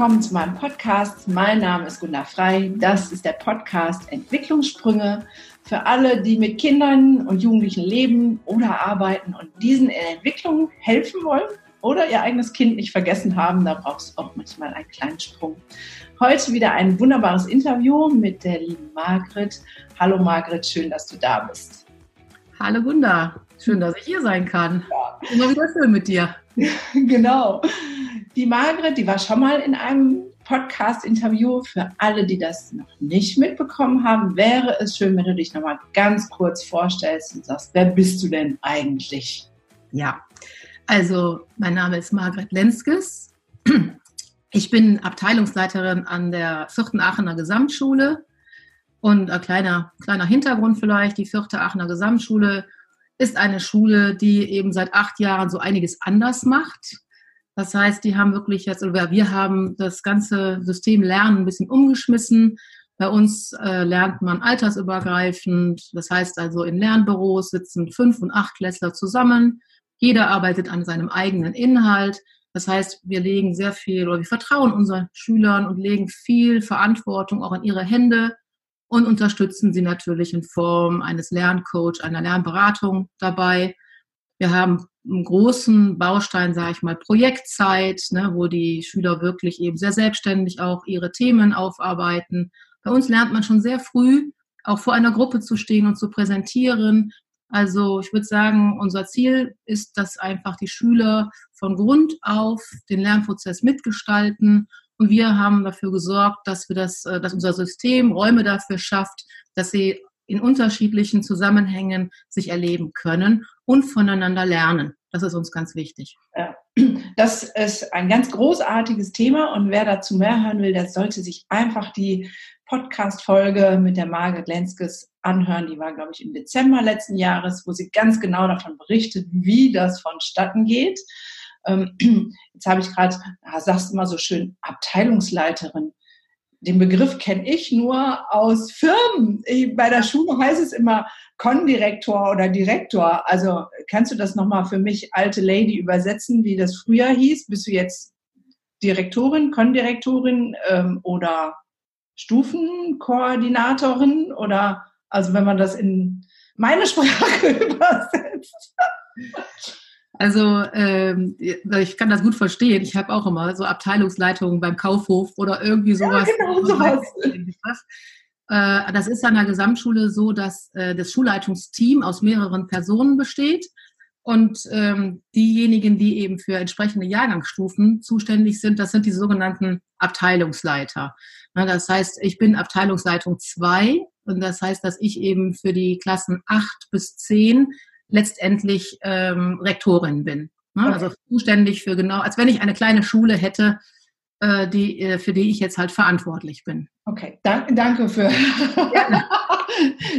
Willkommen zu meinem Podcast. Mein Name ist Gunda Frei. Das ist der Podcast Entwicklungssprünge für alle, die mit Kindern und Jugendlichen leben oder arbeiten und diesen in Entwicklung helfen wollen oder ihr eigenes Kind nicht vergessen haben. Da braucht es auch manchmal einen kleinen Sprung. Heute wieder ein wunderbares Interview mit der lieben Margret. Hallo Margret, schön, dass du da bist. Hallo Gunda, schön, dass ich hier sein kann. Ja. Immer wieder schön mit dir. genau. Die Margret, die war schon mal in einem Podcast-Interview. Für alle, die das noch nicht mitbekommen haben, wäre es schön, wenn du dich noch mal ganz kurz vorstellst und sagst, wer bist du denn eigentlich? Ja, also mein Name ist Margret Lenskes. Ich bin Abteilungsleiterin an der vierten Aachener Gesamtschule. Und ein kleiner, kleiner Hintergrund vielleicht, die vierte Aachener Gesamtschule ist eine Schule, die eben seit acht Jahren so einiges anders macht. Das heißt, die haben wirklich jetzt, oder wir haben das ganze System Lernen ein bisschen umgeschmissen. Bei uns äh, lernt man altersübergreifend. Das heißt also, in Lernbüros sitzen fünf und acht Klässler zusammen. Jeder arbeitet an seinem eigenen Inhalt. Das heißt, wir legen sehr viel oder wir vertrauen unseren Schülern und legen viel Verantwortung auch in ihre Hände und unterstützen sie natürlich in Form eines Lerncoach, einer Lernberatung dabei. Wir haben einen großen Baustein, sage ich mal, Projektzeit, ne, wo die Schüler wirklich eben sehr selbstständig auch ihre Themen aufarbeiten. Bei uns lernt man schon sehr früh, auch vor einer Gruppe zu stehen und zu präsentieren. Also ich würde sagen, unser Ziel ist, dass einfach die Schüler von Grund auf den Lernprozess mitgestalten und wir haben dafür gesorgt, dass wir das, äh, dass unser System Räume dafür schafft, dass sie in unterschiedlichen Zusammenhängen sich erleben können und voneinander lernen. Das ist uns ganz wichtig. Das ist ein ganz großartiges Thema und wer dazu mehr hören will, der sollte sich einfach die Podcast-Folge mit der Margret Lenskes anhören. Die war, glaube ich, im Dezember letzten Jahres, wo sie ganz genau davon berichtet, wie das vonstatten geht. Ähm, jetzt habe ich gerade, sagst du immer so schön, Abteilungsleiterin. Den Begriff kenne ich nur aus Firmen. Bei der Schule heißt es immer Kondirektor oder Direktor. Also kannst du das nochmal für mich, alte Lady, übersetzen, wie das früher hieß? Bist du jetzt Direktorin, Kondirektorin ähm, oder Stufenkoordinatorin? Oder also wenn man das in meine Sprache übersetzt? Also ähm, ich kann das gut verstehen. Ich habe auch immer so Abteilungsleitungen beim Kaufhof oder irgendwie sowas. Ja, genau sowas. Äh, das ist an der Gesamtschule so, dass äh, das Schulleitungsteam aus mehreren Personen besteht und ähm, diejenigen, die eben für entsprechende Jahrgangsstufen zuständig sind, das sind die sogenannten Abteilungsleiter. Na, das heißt, ich bin Abteilungsleitung 2 und das heißt, dass ich eben für die Klassen 8 bis 10 letztendlich ähm, Rektorin bin. Ne? Okay. Also zuständig für genau, als wenn ich eine kleine Schule hätte, äh, die, äh, für die ich jetzt halt verantwortlich bin. Okay, Dank, danke für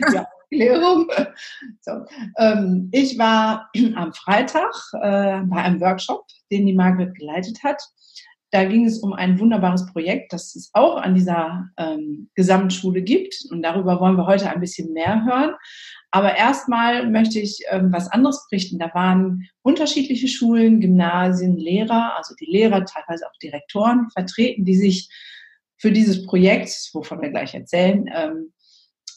die Erklärung. So, ähm, ich war am Freitag äh, bei einem Workshop, den die Margret geleitet hat. Da ging es um ein wunderbares Projekt, das es auch an dieser ähm, Gesamtschule gibt. Und darüber wollen wir heute ein bisschen mehr hören. Aber erstmal möchte ich ähm, was anderes berichten. Da waren unterschiedliche Schulen, Gymnasien, Lehrer, also die Lehrer, teilweise auch Direktoren vertreten, die sich für dieses Projekt, wovon wir gleich erzählen, ähm,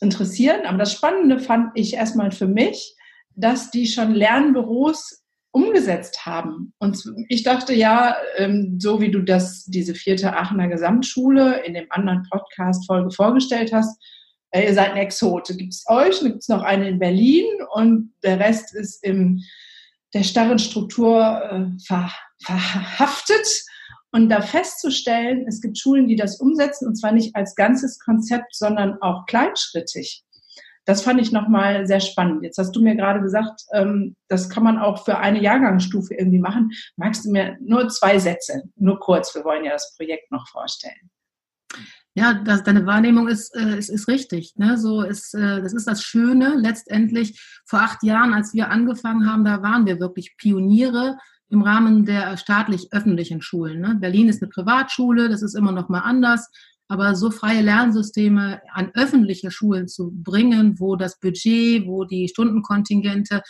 interessieren. Aber das Spannende fand ich erstmal für mich, dass die schon Lernbüros umgesetzt haben. Und ich dachte ja, ähm, so wie du das, diese vierte Aachener Gesamtschule in dem anderen Podcast-Folge vorgestellt hast, äh, ihr seid ein Exot. Gibt es euch, dann gibt es noch eine in Berlin und der Rest ist in der starren Struktur äh, ver, verhaftet. Und da festzustellen, es gibt Schulen, die das umsetzen und zwar nicht als ganzes Konzept, sondern auch kleinschrittig. Das fand ich nochmal sehr spannend. Jetzt hast du mir gerade gesagt, ähm, das kann man auch für eine Jahrgangsstufe irgendwie machen. Magst du mir nur zwei Sätze, nur kurz, wir wollen ja das Projekt noch vorstellen. Ja, das, deine Wahrnehmung ist, äh, ist, ist richtig. Ne? So ist, äh, das ist das Schöne. Letztendlich vor acht Jahren, als wir angefangen haben, da waren wir wirklich Pioniere im Rahmen der staatlich-öffentlichen Schulen. Ne? Berlin ist eine Privatschule, das ist immer noch mal anders. Aber so freie Lernsysteme an öffentliche Schulen zu bringen, wo das Budget, wo die Stundenkontingente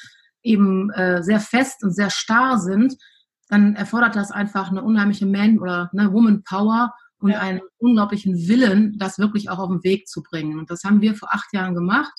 eben äh, sehr fest und sehr starr sind, dann erfordert das einfach eine unheimliche Man- oder eine Woman Power und ja. einen unglaublichen Willen, das wirklich auch auf den Weg zu bringen. Und das haben wir vor acht Jahren gemacht.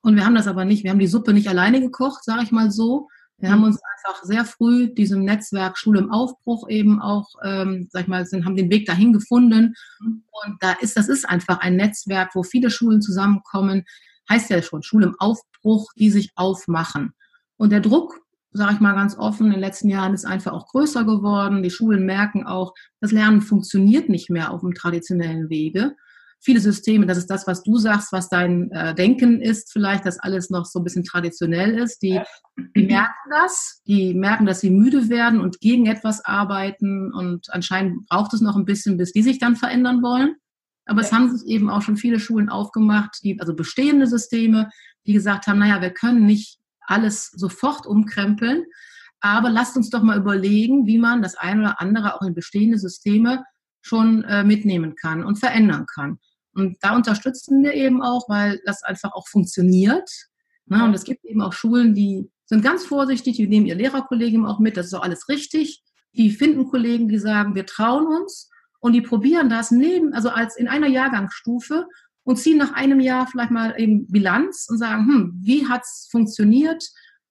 Und wir haben das aber nicht, wir haben die Suppe nicht alleine gekocht, sage ich mal so. Wir haben mhm. uns einfach sehr früh diesem Netzwerk Schule im Aufbruch eben auch, ähm, sag ich mal, sind, haben den Weg dahin gefunden. Mhm. Und da ist, das ist einfach ein Netzwerk, wo viele Schulen zusammenkommen. Heißt ja schon, Schule im Aufbruch, die sich aufmachen. Und der Druck, sage ich mal ganz offen, in den letzten Jahren ist einfach auch größer geworden. Die Schulen merken auch, das Lernen funktioniert nicht mehr auf dem traditionellen Wege viele Systeme, das ist das, was du sagst, was dein äh, Denken ist, vielleicht, dass alles noch so ein bisschen traditionell ist. Die, die merken das, die merken, dass sie müde werden und gegen etwas arbeiten und anscheinend braucht es noch ein bisschen, bis die sich dann verändern wollen. Aber es haben sich eben auch schon viele Schulen aufgemacht, die, also bestehende Systeme, die gesagt haben, naja, wir können nicht alles sofort umkrempeln, aber lasst uns doch mal überlegen, wie man das eine oder andere auch in bestehende Systeme schon äh, mitnehmen kann und verändern kann. Und da unterstützen wir eben auch, weil das einfach auch funktioniert. Ne? Und es gibt eben auch Schulen, die sind ganz vorsichtig, die nehmen ihr Lehrerkollegium auch mit, das ist auch alles richtig. Die finden Kollegen, die sagen, wir trauen uns und die probieren das neben, also als in einer Jahrgangsstufe und ziehen nach einem Jahr vielleicht mal eben Bilanz und sagen, hm, wie hat's funktioniert?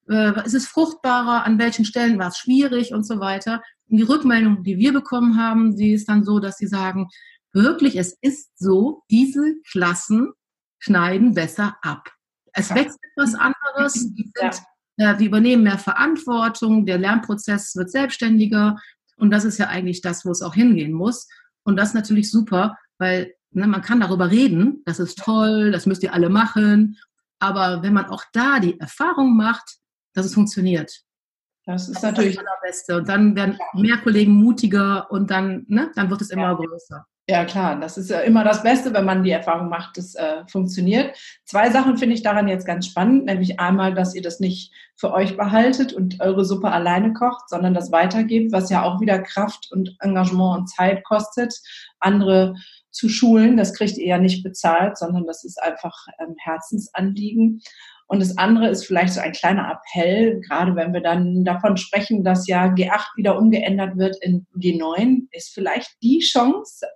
Äh, ist es fruchtbarer? An welchen Stellen war es schwierig und so weiter? Und die Rückmeldung, die wir bekommen haben, die ist dann so, dass sie sagen, wirklich, es ist so, diese Klassen schneiden besser ab. Es wächst etwas anderes, die, sind, ja. äh, die übernehmen mehr Verantwortung, der Lernprozess wird selbstständiger und das ist ja eigentlich das, wo es auch hingehen muss. Und das ist natürlich super, weil ne, man kann darüber reden, das ist toll, das müsst ihr alle machen, aber wenn man auch da die Erfahrung macht, dass es funktioniert, das ist das natürlich ist das Allerbeste. Und dann werden mehr Kollegen mutiger und dann, ne, dann wird es immer ja. größer. Ja, klar, das ist ja immer das Beste, wenn man die Erfahrung macht, das äh, funktioniert. Zwei Sachen finde ich daran jetzt ganz spannend, nämlich einmal, dass ihr das nicht für euch behaltet und eure Suppe alleine kocht, sondern das weitergebt, was ja auch wieder Kraft und Engagement und Zeit kostet. Andere zu schulen, das kriegt ihr ja nicht bezahlt, sondern das ist einfach ähm, Herzensanliegen. Und das andere ist vielleicht so ein kleiner Appell, gerade wenn wir dann davon sprechen, dass ja G8 wieder umgeändert wird in G9, ist vielleicht die Chance,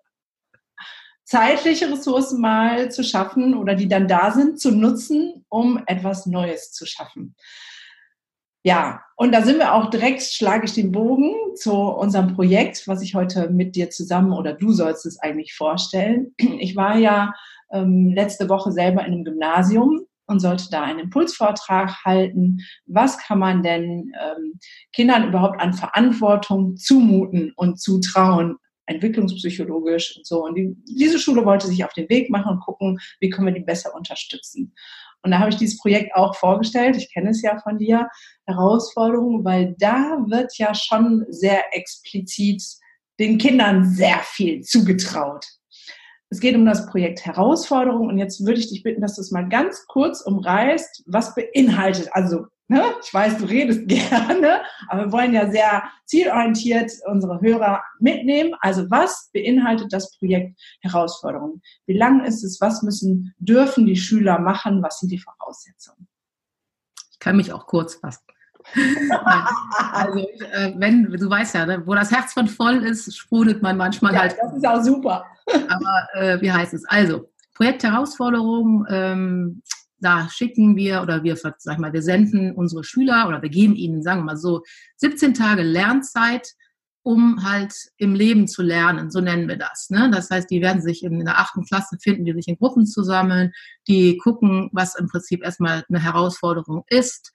zeitliche Ressourcen mal zu schaffen oder die dann da sind, zu nutzen, um etwas Neues zu schaffen. Ja, und da sind wir auch direkt, schlage ich den Bogen zu unserem Projekt, was ich heute mit dir zusammen oder du sollst es eigentlich vorstellen. Ich war ja ähm, letzte Woche selber in einem Gymnasium und sollte da einen Impulsvortrag halten. Was kann man denn ähm, Kindern überhaupt an Verantwortung zumuten und zutrauen entwicklungspsychologisch und so. Und die, diese Schule wollte sich auf den Weg machen und gucken, wie können wir die besser unterstützen. Und da habe ich dieses Projekt auch vorgestellt. Ich kenne es ja von dir. Herausforderungen, weil da wird ja schon sehr explizit den Kindern sehr viel zugetraut. Es geht um das Projekt Herausforderung und jetzt würde ich dich bitten, dass du es mal ganz kurz umreißt, was beinhaltet, also Ne? Ich weiß, du redest gerne, aber wir wollen ja sehr zielorientiert unsere Hörer mitnehmen. Also was beinhaltet das Projekt Herausforderungen? Wie lang ist es? Was müssen, dürfen die Schüler machen? Was sind die Voraussetzungen? Ich kann mich auch kurz fassen. also äh, wenn, du weißt ja, ne, wo das Herz von voll ist, sprudelt man manchmal ja, halt. Das ist auch super. Aber äh, wie heißt es? Also, Projekt Herausforderung ähm, da schicken wir oder wir, sag mal, wir senden unsere Schüler oder wir geben ihnen, sagen wir mal so, 17 Tage Lernzeit, um halt im Leben zu lernen, so nennen wir das. Ne? Das heißt, die werden sich in der achten Klasse finden, die sich in Gruppen zusammen, die gucken, was im Prinzip erstmal eine Herausforderung ist.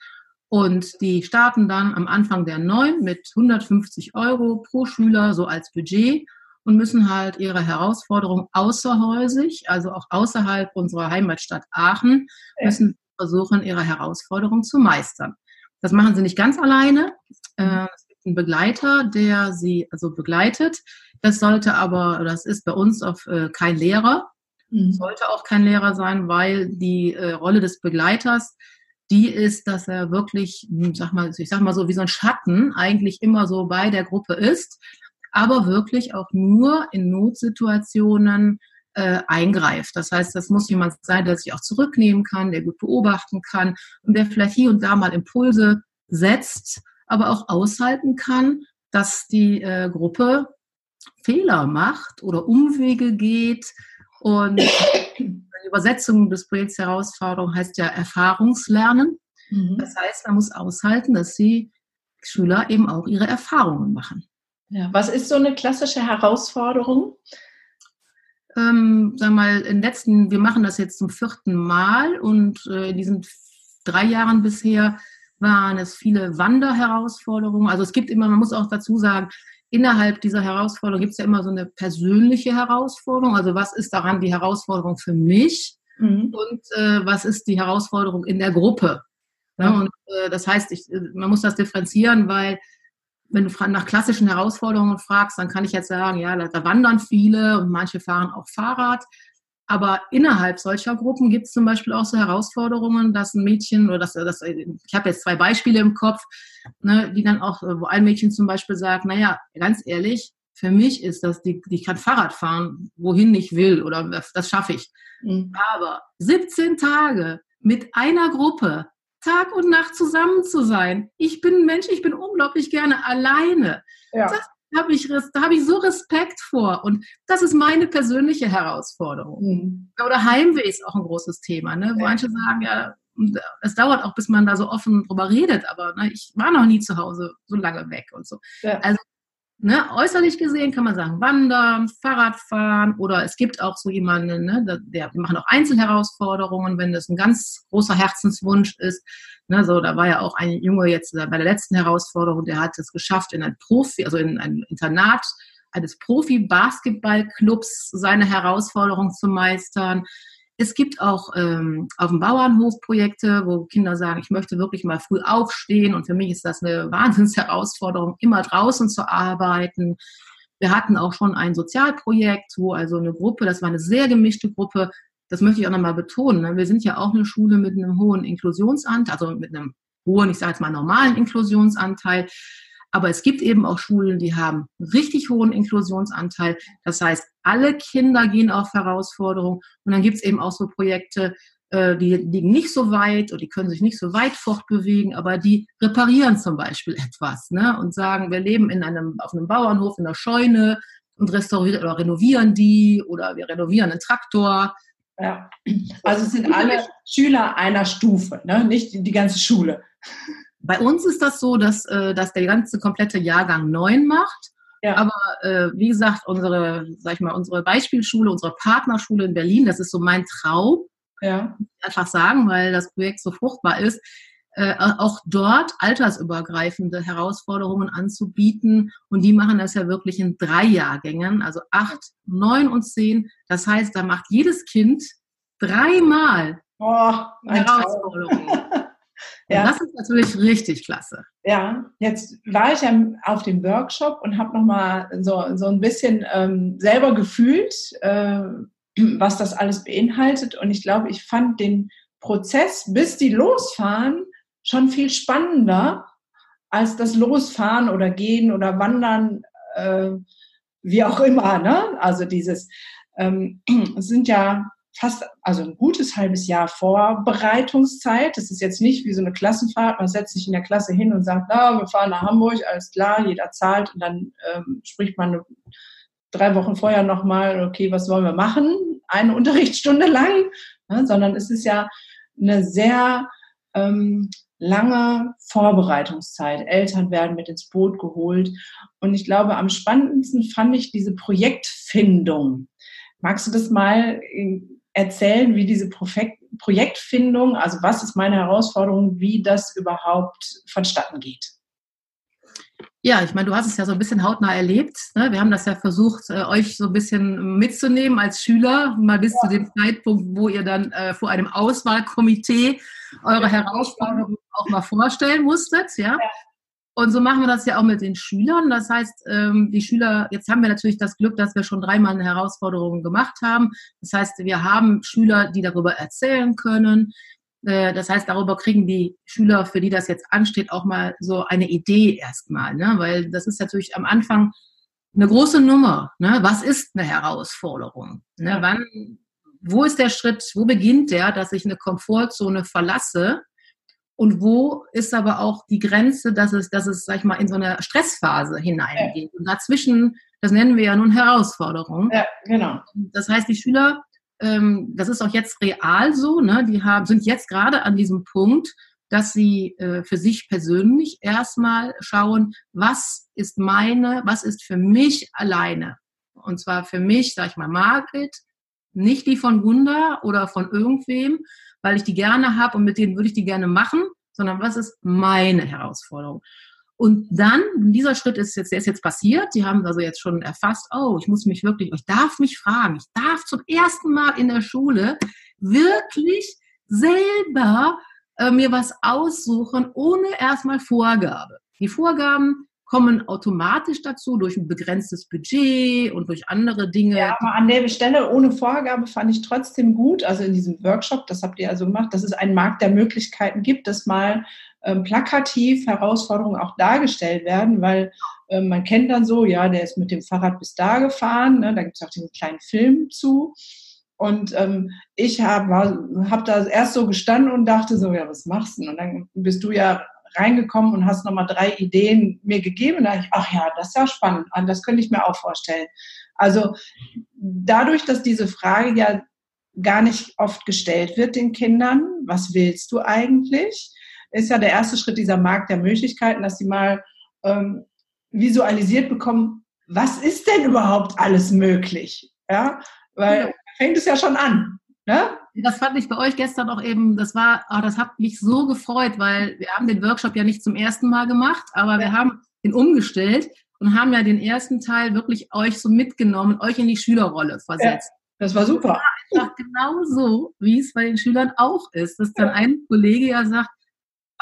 Und die starten dann am Anfang der neun mit 150 Euro pro Schüler, so als Budget und müssen halt ihre Herausforderung außerhäusig, also auch außerhalb unserer Heimatstadt Aachen, müssen versuchen, ihre Herausforderung zu meistern. Das machen sie nicht ganz alleine. Äh, es gibt einen Begleiter, der sie also begleitet. Das sollte aber, das ist bei uns auf äh, kein Lehrer, mhm. sollte auch kein Lehrer sein, weil die äh, Rolle des Begleiters die ist, dass er wirklich, sag mal, ich sag mal so wie so ein Schatten eigentlich immer so bei der Gruppe ist aber wirklich auch nur in Notsituationen äh, eingreift. Das heißt, das muss jemand sein, der sich auch zurücknehmen kann, der gut beobachten kann und der vielleicht hier und da mal Impulse setzt, aber auch aushalten kann, dass die äh, Gruppe Fehler macht oder Umwege geht. Und die Übersetzung des Projekts Herausforderung heißt ja Erfahrungslernen. Mhm. Das heißt, man muss aushalten, dass die Schüler eben auch ihre Erfahrungen machen. Ja, was ist so eine klassische Herausforderung? Ähm, sag mal, in letzten, wir machen das jetzt zum vierten Mal und äh, in diesen drei Jahren bisher waren es viele Wanderherausforderungen. Also es gibt immer, man muss auch dazu sagen, innerhalb dieser Herausforderung gibt es ja immer so eine persönliche Herausforderung. Also was ist daran die Herausforderung für mich mhm. und äh, was ist die Herausforderung in der Gruppe? Ja, und äh, das heißt, ich, man muss das differenzieren, weil wenn du nach klassischen Herausforderungen fragst, dann kann ich jetzt sagen, ja, da, wandern viele und manche fahren auch Fahrrad. Aber innerhalb solcher Gruppen gibt es zum Beispiel auch so Herausforderungen, dass ein Mädchen oder dass, dass ich habe jetzt zwei Beispiele im Kopf, ne, die dann auch, wo ein Mädchen zum Beispiel sagt, naja, ganz ehrlich, für mich ist das, die, ich kann Fahrrad fahren, wohin ich will oder das, das schaffe ich. Mhm. Aber 17 Tage mit einer Gruppe, Tag und Nacht zusammen zu sein. Ich bin ein Mensch, ich bin unglaublich gerne alleine. Ja. Das habe ich, da habe ich so Respekt vor. Und das ist meine persönliche Herausforderung. Mhm. Oder Heimweh ist auch ein großes Thema. Ne? Ja. Manche sagen ja, es dauert auch, bis man da so offen drüber redet, aber ne, ich war noch nie zu Hause so lange weg und so. Ja. Also Ne, äußerlich gesehen kann man sagen, wandern, Fahrradfahren oder es gibt auch so jemanden, ne, der, die machen auch Einzelherausforderungen, wenn das ein ganz großer Herzenswunsch ist. Ne, so, da war ja auch ein Junge jetzt bei der letzten Herausforderung, der hat es geschafft, in ein Profi, also in ein Internat eines Profi-Basketballclubs seine Herausforderung zu meistern. Es gibt auch ähm, auf dem Bauernhof Projekte, wo Kinder sagen, ich möchte wirklich mal früh aufstehen und für mich ist das eine Wahnsinnsherausforderung, immer draußen zu arbeiten. Wir hatten auch schon ein Sozialprojekt, wo also eine Gruppe, das war eine sehr gemischte Gruppe, das möchte ich auch nochmal betonen. Ne? Wir sind ja auch eine Schule mit einem hohen Inklusionsanteil, also mit einem hohen, ich sage jetzt mal normalen Inklusionsanteil. Aber es gibt eben auch Schulen, die haben richtig hohen Inklusionsanteil. Das heißt, alle Kinder gehen auf Herausforderungen. Und dann gibt es eben auch so Projekte, äh, die liegen nicht so weit oder die können sich nicht so weit fortbewegen, aber die reparieren zum Beispiel etwas ne? und sagen, wir leben in einem, auf einem Bauernhof in der Scheune und restaurieren oder renovieren die oder wir renovieren einen Traktor. Ja, also es sind alle Schüler einer Stufe, ne? nicht die ganze Schule. Bei uns ist das so, dass, äh, dass der ganze komplette Jahrgang neun macht. Ja. Aber äh, wie gesagt, unsere, sag ich mal, unsere Beispielschule, unsere Partnerschule in Berlin, das ist so mein Traum. Ja. Einfach sagen, weil das Projekt so fruchtbar ist, äh, auch dort altersübergreifende Herausforderungen anzubieten. Und die machen das ja wirklich in drei Jahrgängen, also acht, neun und zehn. Das heißt, da macht jedes Kind dreimal oh, Herausforderungen. Ja. das ist natürlich richtig klasse. Ja, jetzt war ich ja auf dem Workshop und habe nochmal so, so ein bisschen ähm, selber gefühlt, äh, was das alles beinhaltet. Und ich glaube, ich fand den Prozess, bis die losfahren, schon viel spannender als das Losfahren oder Gehen oder Wandern, äh, wie auch immer. Ne? Also dieses, ähm, es sind ja fast, also ein gutes halbes Jahr Vorbereitungszeit. Das ist jetzt nicht wie so eine Klassenfahrt. Man setzt sich in der Klasse hin und sagt, na, wir fahren nach Hamburg, alles klar, jeder zahlt und dann ähm, spricht man drei Wochen vorher nochmal, okay, was wollen wir machen? Eine Unterrichtsstunde lang, ne? sondern es ist ja eine sehr ähm, lange Vorbereitungszeit. Eltern werden mit ins Boot geholt. Und ich glaube, am spannendsten fand ich diese Projektfindung. Magst du das mal erzählen, wie diese Projektfindung, also was ist meine Herausforderung, wie das überhaupt vonstatten geht? Ja, ich meine, du hast es ja so ein bisschen hautnah erlebt. Ne? Wir haben das ja versucht, äh, euch so ein bisschen mitzunehmen als Schüler, mal bis ja. zu dem Zeitpunkt, wo ihr dann äh, vor einem Auswahlkomitee eure Herausforderungen auch mal vorstellen musstet. Ja? ja. Und so machen wir das ja auch mit den Schülern. Das heißt, ähm, die Schüler, jetzt haben wir natürlich das Glück, dass wir schon dreimal eine Herausforderung gemacht haben. Das heißt, wir haben Schüler, die darüber erzählen können. Äh, das heißt, darüber kriegen die Schüler, für die das jetzt ansteht, auch mal so eine Idee erstmal. Ne? Weil das ist natürlich am Anfang eine große Nummer. Ne? Was ist eine Herausforderung? Ne? Wann, wo ist der Schritt, wo beginnt der, dass ich eine Komfortzone verlasse und wo ist aber auch die Grenze, dass es, dass es, sag ich mal, in so eine Stressphase hineingeht. Ja. Und dazwischen, das nennen wir ja nun Herausforderung. Ja, genau. Das heißt, die Schüler, ähm, das ist auch jetzt real so, ne? die haben, sind jetzt gerade an diesem Punkt, dass sie äh, für sich persönlich erstmal schauen, was ist meine, was ist für mich alleine. Und zwar für mich, sag ich mal, Margret, nicht die von Gunda oder von irgendwem, weil ich die gerne habe und mit denen würde ich die gerne machen, sondern was ist meine Herausforderung? Und dann, dieser Schritt ist jetzt, der ist jetzt passiert. Sie haben also jetzt schon erfasst, oh, ich muss mich wirklich, ich darf mich fragen, ich darf zum ersten Mal in der Schule wirklich selber äh, mir was aussuchen, ohne erstmal Vorgabe. Die Vorgaben kommen automatisch dazu durch ein begrenztes Budget und durch andere Dinge. Ja, aber an der Stelle ohne Vorgabe fand ich trotzdem gut, also in diesem Workshop, das habt ihr also gemacht, dass es einen Markt der Möglichkeiten gibt, dass mal ähm, plakativ Herausforderungen auch dargestellt werden, weil ähm, man kennt dann so, ja, der ist mit dem Fahrrad bis da gefahren, ne, da gibt es auch diesen kleinen Film zu. Und ähm, ich habe hab da erst so gestanden und dachte so, ja, was machst du? Und dann bist du ja reingekommen und hast nochmal drei Ideen mir gegeben. Und da ich, ach ja, das ist ja spannend. Ah, das könnte ich mir auch vorstellen. Also dadurch, dass diese Frage ja gar nicht oft gestellt wird den Kindern, was willst du eigentlich, ist ja der erste Schritt dieser Markt der Möglichkeiten, dass sie mal ähm, visualisiert bekommen, was ist denn überhaupt alles möglich? Ja, weil ja. fängt es ja schon an. Ne? Das fand ich bei euch gestern auch eben, das war, oh, das hat mich so gefreut, weil wir haben den Workshop ja nicht zum ersten Mal gemacht, aber ja. wir haben ihn umgestellt und haben ja den ersten Teil wirklich euch so mitgenommen, euch in die Schülerrolle versetzt. Ja, das war super. Das war genau so, wie es bei den Schülern auch ist, dass dann ein Kollege ja sagt,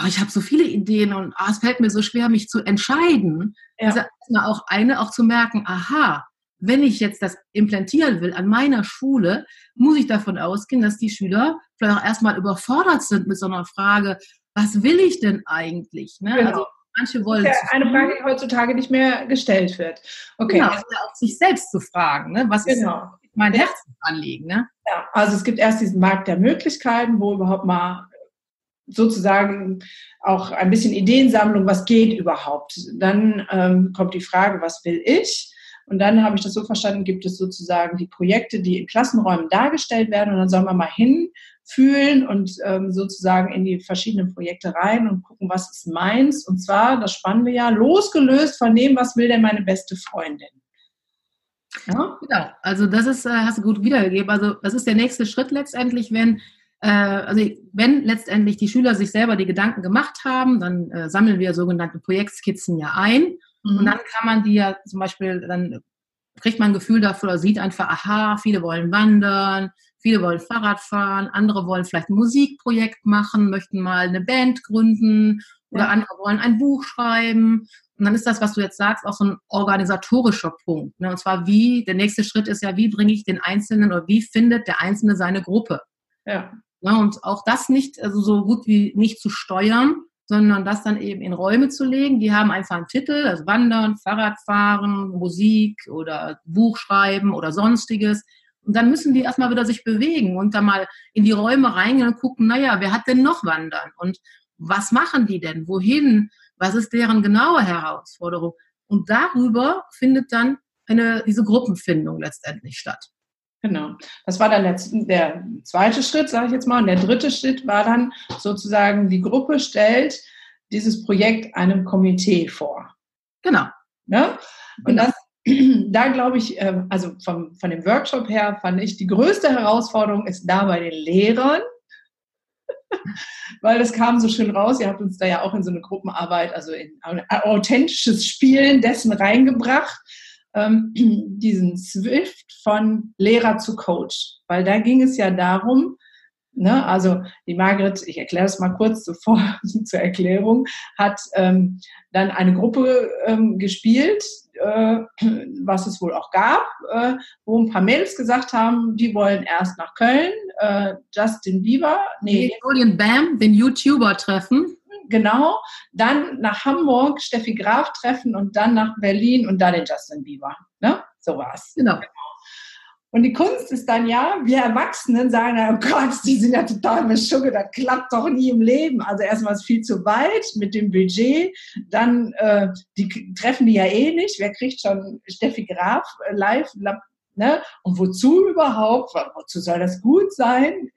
oh, ich habe so viele Ideen und oh, es fällt mir so schwer, mich zu entscheiden. Ja. Also auch eine, auch zu merken, aha, wenn ich jetzt das implantieren will an meiner Schule, muss ich davon ausgehen, dass die Schüler vielleicht auch erstmal überfordert sind mit so einer Frage, was will ich denn eigentlich? Ne? Genau. Also manche wollen. Ja eine Frage, die heutzutage nicht mehr gestellt wird. Okay. Genau, also auch sich selbst zu fragen, ne? was genau. ist mein Herzensanliegen? Ne? Ja, also es gibt erst diesen Markt der Möglichkeiten, wo überhaupt mal sozusagen auch ein bisschen Ideensammlung, was geht überhaupt. Dann ähm, kommt die Frage, was will ich? Und dann habe ich das so verstanden, gibt es sozusagen die Projekte, die in Klassenräumen dargestellt werden und dann soll man mal hinfühlen und ähm, sozusagen in die verschiedenen Projekte rein und gucken, was ist meins. Und zwar, das Spannende ja, losgelöst von dem, was will denn meine beste Freundin. Ja? Genau, also das ist, äh, hast du gut wiedergegeben. Also das ist der nächste Schritt letztendlich, wenn äh, also wenn letztendlich die Schüler sich selber die Gedanken gemacht haben, dann äh, sammeln wir sogenannte Projektskizzen ja ein Mhm. Und dann kann man die ja zum Beispiel, dann kriegt man ein Gefühl dafür oder sieht einfach, aha, viele wollen wandern, viele wollen Fahrrad fahren, andere wollen vielleicht ein Musikprojekt machen, möchten mal eine Band gründen oder ja. andere wollen ein Buch schreiben. Und dann ist das, was du jetzt sagst, auch so ein organisatorischer Punkt. Ne? Und zwar wie, der nächste Schritt ist ja, wie bringe ich den Einzelnen oder wie findet der Einzelne seine Gruppe? Ja. Ne? Und auch das nicht, also so gut wie nicht zu steuern, sondern das dann eben in Räume zu legen. Die haben einfach einen Titel, also Wandern, Fahrradfahren, Musik oder Buchschreiben oder sonstiges. Und dann müssen die erstmal wieder sich bewegen und dann mal in die Räume reingehen und gucken, naja, wer hat denn noch Wandern? Und was machen die denn? Wohin? Was ist deren genaue Herausforderung? Und darüber findet dann eine, diese Gruppenfindung letztendlich statt. Genau. Das war dann der, der zweite Schritt, sage ich jetzt mal. Und der dritte Schritt war dann sozusagen, die Gruppe stellt dieses Projekt einem Komitee vor. Genau. Ne? Und genau. das, da glaube ich, ähm, also vom, von dem Workshop her fand ich, die größte Herausforderung ist da bei den Lehrern, weil das kam so schön raus. Ihr habt uns da ja auch in so eine Gruppenarbeit, also in ein authentisches Spielen dessen reingebracht ähm, diesen Swift von Lehrer zu Coach, weil da ging es ja darum, ne, also die Margret, ich erkläre es mal kurz zuvor zur Erklärung, hat ähm, dann eine Gruppe ähm, gespielt, äh, was es wohl auch gab, äh, wo ein paar Mädels gesagt haben, die wollen erst nach Köln, äh, Justin Bieber, nee, Julian Bam, den YouTuber treffen genau, dann nach Hamburg Steffi Graf treffen und dann nach Berlin und dann den Justin Bieber. Ne? So war's. Genau. Und die Kunst ist dann ja, wir Erwachsenen sagen, oh Gott, die sind ja total beschugge, das klappt doch nie im Leben. Also erstmal ist viel zu weit mit dem Budget, dann äh, die treffen die ja eh nicht. Wer kriegt schon Steffi Graf äh, live? Ne? Und wozu überhaupt? Wozu soll das gut sein?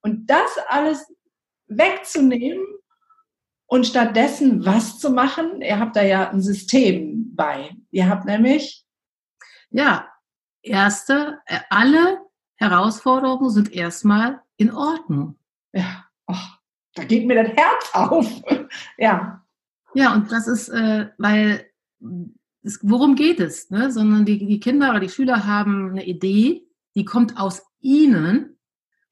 Und das alles wegzunehmen und stattdessen was zu machen? Ihr habt da ja ein System bei. Ihr habt nämlich ja, erste, äh, alle Herausforderungen sind erstmal in Ordnung. Ja, oh, da geht mir das Herz auf. ja. Ja, und das ist, äh, weil, es, worum geht es? Ne? Sondern die, die Kinder oder die Schüler haben eine Idee, die kommt aus ihnen.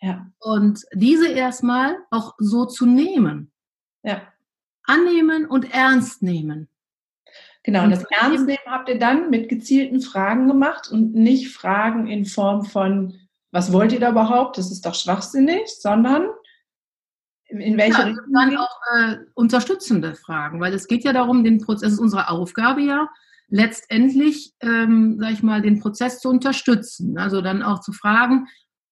Ja. Und diese erstmal auch so zu nehmen. Ja. Annehmen und ernst nehmen. Genau, und das Ernstnehmen habt ihr dann mit gezielten Fragen gemacht und nicht Fragen in Form von, was wollt ihr da überhaupt? Das ist doch schwachsinnig, sondern in welche ja, Richtung? Dann auch äh, unterstützende Fragen, weil es geht ja darum, den Prozess, es ist unsere Aufgabe ja, letztendlich, ähm, sag ich mal, den Prozess zu unterstützen. Also dann auch zu fragen,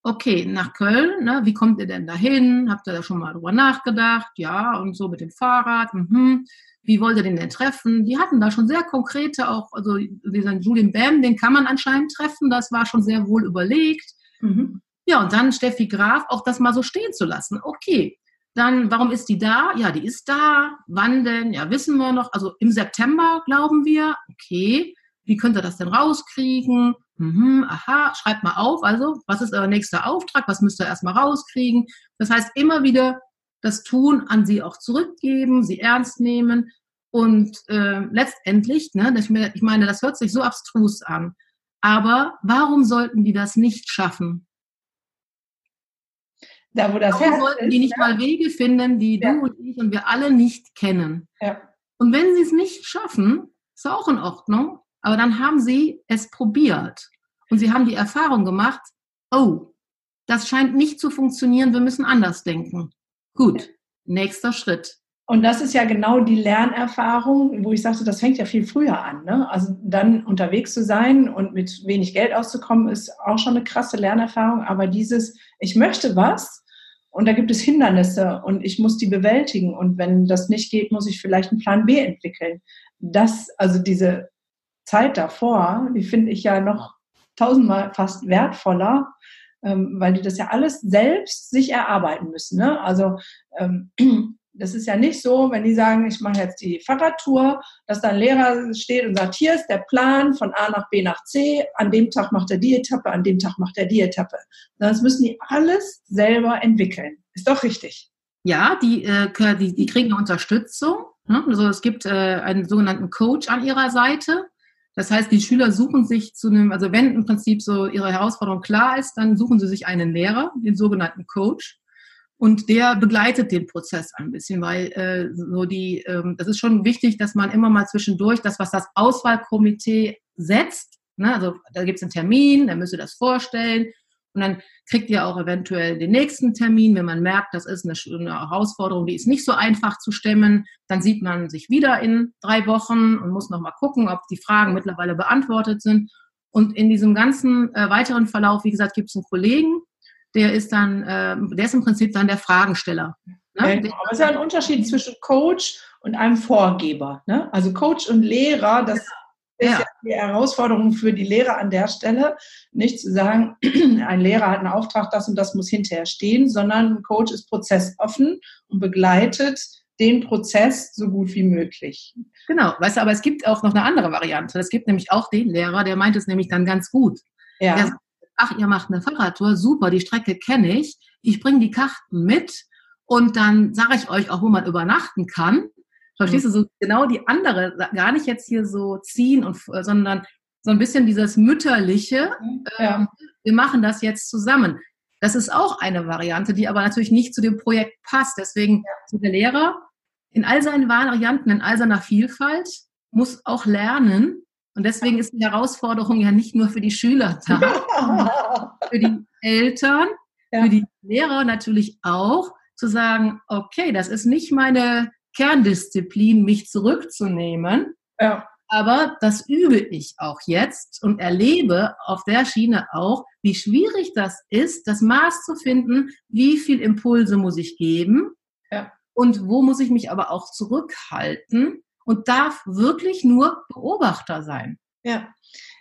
okay, nach Köln, ne, wie kommt ihr denn dahin? Habt ihr da schon mal drüber nachgedacht? Ja, und so mit dem Fahrrad. Mhm wie wollt ihr den denn treffen? Die hatten da schon sehr konkrete auch, also diesen Julian Bam, den kann man anscheinend treffen, das war schon sehr wohl überlegt. Mhm. Ja, und dann Steffi Graf, auch das mal so stehen zu lassen. Okay, dann, warum ist die da? Ja, die ist da. Wann denn? Ja, wissen wir noch. Also im September, glauben wir. Okay, wie könnt ihr das denn rauskriegen? Mhm, aha, schreibt mal auf. Also, was ist euer nächster Auftrag? Was müsst ihr erstmal rauskriegen? Das heißt, immer wieder das Tun an sie auch zurückgeben, sie ernst nehmen und äh, letztendlich, ne, ich meine, das hört sich so abstrus an, aber warum sollten die das nicht schaffen? Da, wo das warum Herz sollten die nicht ja. mal Wege finden, die ja. du und ich und wir alle nicht kennen? Ja. Und wenn sie es nicht schaffen, ist auch in Ordnung, aber dann haben sie es probiert und sie haben die Erfahrung gemacht, oh, das scheint nicht zu funktionieren, wir müssen anders denken. Gut, nächster Schritt. Und das ist ja genau die Lernerfahrung, wo ich sagte, das fängt ja viel früher an. Ne? Also dann unterwegs zu sein und mit wenig Geld auszukommen, ist auch schon eine krasse Lernerfahrung. Aber dieses, ich möchte was und da gibt es Hindernisse und ich muss die bewältigen. Und wenn das nicht geht, muss ich vielleicht einen Plan B entwickeln. Das, also diese Zeit davor, die finde ich ja noch tausendmal fast wertvoller, ähm, weil die das ja alles selbst sich erarbeiten müssen. Ne? Also ähm, das ist ja nicht so, wenn die sagen, ich mache jetzt die Fahrradtour, dass da ein Lehrer steht und sagt, hier ist der Plan von A nach B nach C, an dem Tag macht er die Etappe, an dem Tag macht er die Etappe. Das müssen die alles selber entwickeln. Ist doch richtig. Ja, die, äh, die, die kriegen eine Unterstützung. Ne? Also es gibt äh, einen sogenannten Coach an ihrer Seite, das heißt, die Schüler suchen sich zu einem, also wenn im Prinzip so ihre Herausforderung klar ist, dann suchen sie sich einen Lehrer, den sogenannten Coach. Und der begleitet den Prozess ein bisschen, weil äh, so die, ähm, das ist schon wichtig, dass man immer mal zwischendurch das, was das Auswahlkomitee setzt, ne, also da gibt es einen Termin, der müsste das vorstellen und dann kriegt ihr auch eventuell den nächsten Termin, wenn man merkt, das ist eine, Herausforderung, die ist nicht so einfach zu stemmen. Dann sieht man sich wieder in drei Wochen und muss nochmal gucken, ob die Fragen mittlerweile beantwortet sind. Und in diesem ganzen äh, weiteren Verlauf, wie gesagt, gibt es einen Kollegen, der ist dann, äh, der ist im Prinzip dann der Fragensteller. Ne? Ja, aber es ist ja ein Unterschied zwischen Coach und einem Vorgeber. Ne? Also Coach und Lehrer, das ist ja. Die Herausforderung für die Lehrer an der Stelle, nicht zu sagen, ein Lehrer hat einen Auftrag, das und das muss hinterher stehen, sondern ein Coach ist prozessoffen und begleitet den Prozess so gut wie möglich. Genau, weißt du, aber es gibt auch noch eine andere Variante. Es gibt nämlich auch den Lehrer, der meint es nämlich dann ganz gut. Ja. Der sagt, ach, ihr macht eine Fahrradtour, super, die Strecke kenne ich, ich bringe die Karten mit und dann sage ich euch auch, wo man übernachten kann. Verstehst du, so genau die andere, gar nicht jetzt hier so ziehen, und, äh, sondern so ein bisschen dieses Mütterliche, ja. ähm, wir machen das jetzt zusammen. Das ist auch eine Variante, die aber natürlich nicht zu dem Projekt passt. Deswegen so der Lehrer in all seinen Varianten, in all seiner Vielfalt muss auch lernen. Und deswegen ist die Herausforderung ja nicht nur für die Schüler da, ja. für die Eltern, ja. für die Lehrer natürlich auch, zu sagen, okay, das ist nicht meine Kerndisziplin, mich zurückzunehmen. Ja. Aber das übe ich auch jetzt und erlebe auf der Schiene auch, wie schwierig das ist, das Maß zu finden, wie viel Impulse muss ich geben ja. und wo muss ich mich aber auch zurückhalten und darf wirklich nur Beobachter sein. Ja.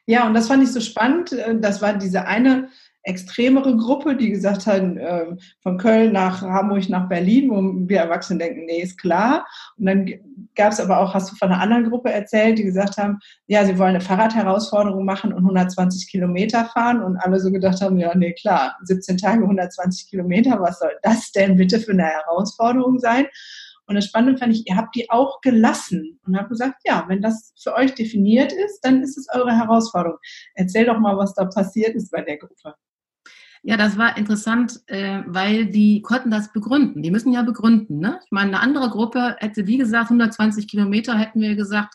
Ja, und das fand ich so spannend. Das war diese eine extremere Gruppe, die gesagt haben, äh, von Köln nach Hamburg nach Berlin, wo wir Erwachsene denken, nee, ist klar. Und dann gab es aber auch, hast du von einer anderen Gruppe erzählt, die gesagt haben, ja, sie wollen eine Fahrradherausforderung machen und 120 Kilometer fahren. Und alle so gedacht haben, ja, nee, klar, 17 Tage, 120 Kilometer, was soll das denn bitte für eine Herausforderung sein? Und das Spannende fand ich, ihr habt die auch gelassen und habt gesagt, ja, wenn das für euch definiert ist, dann ist es eure Herausforderung. Erzähl doch mal, was da passiert ist bei der Gruppe. Ja, das war interessant, äh, weil die konnten das begründen. Die müssen ja begründen. Ne? Ich meine, eine andere Gruppe hätte, wie gesagt, 120 Kilometer, hätten wir gesagt,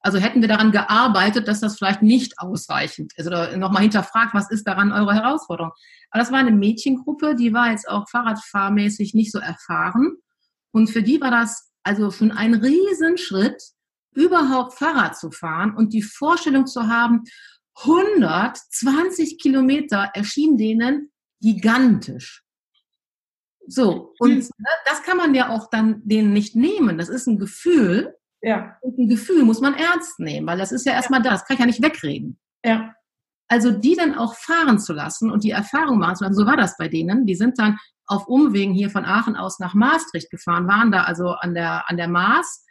also hätten wir daran gearbeitet, dass das vielleicht nicht ausreichend ist oder nochmal hinterfragt, was ist daran eure Herausforderung. Aber das war eine Mädchengruppe, die war jetzt auch fahrradfahrmäßig nicht so erfahren. Und für die war das also schon ein Riesenschritt, überhaupt Fahrrad zu fahren und die Vorstellung zu haben, 120 Kilometer erschien denen gigantisch. So, und mhm. das kann man ja auch dann denen nicht nehmen. Das ist ein Gefühl. Ja. Und ein Gefühl muss man ernst nehmen, weil das ist ja erstmal ja. das, kann ich ja nicht wegreden. Ja. Also die dann auch fahren zu lassen und die Erfahrung machen zu lassen, so war das bei denen. Die sind dann auf Umwegen hier von Aachen aus nach Maastricht gefahren, waren da also an der, an der Maas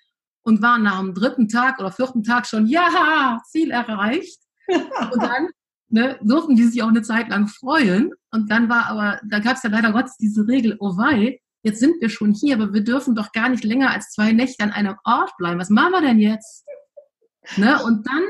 und waren nach dem dritten Tag oder vierten Tag schon, ja, Ziel erreicht. Und dann ne, durften die sich auch eine Zeit lang freuen. Und dann war aber, da gab es ja leider Gottes diese Regel, oh wei, jetzt sind wir schon hier, aber wir dürfen doch gar nicht länger als zwei Nächte an einem Ort bleiben. Was machen wir denn jetzt? Ne? Und dann,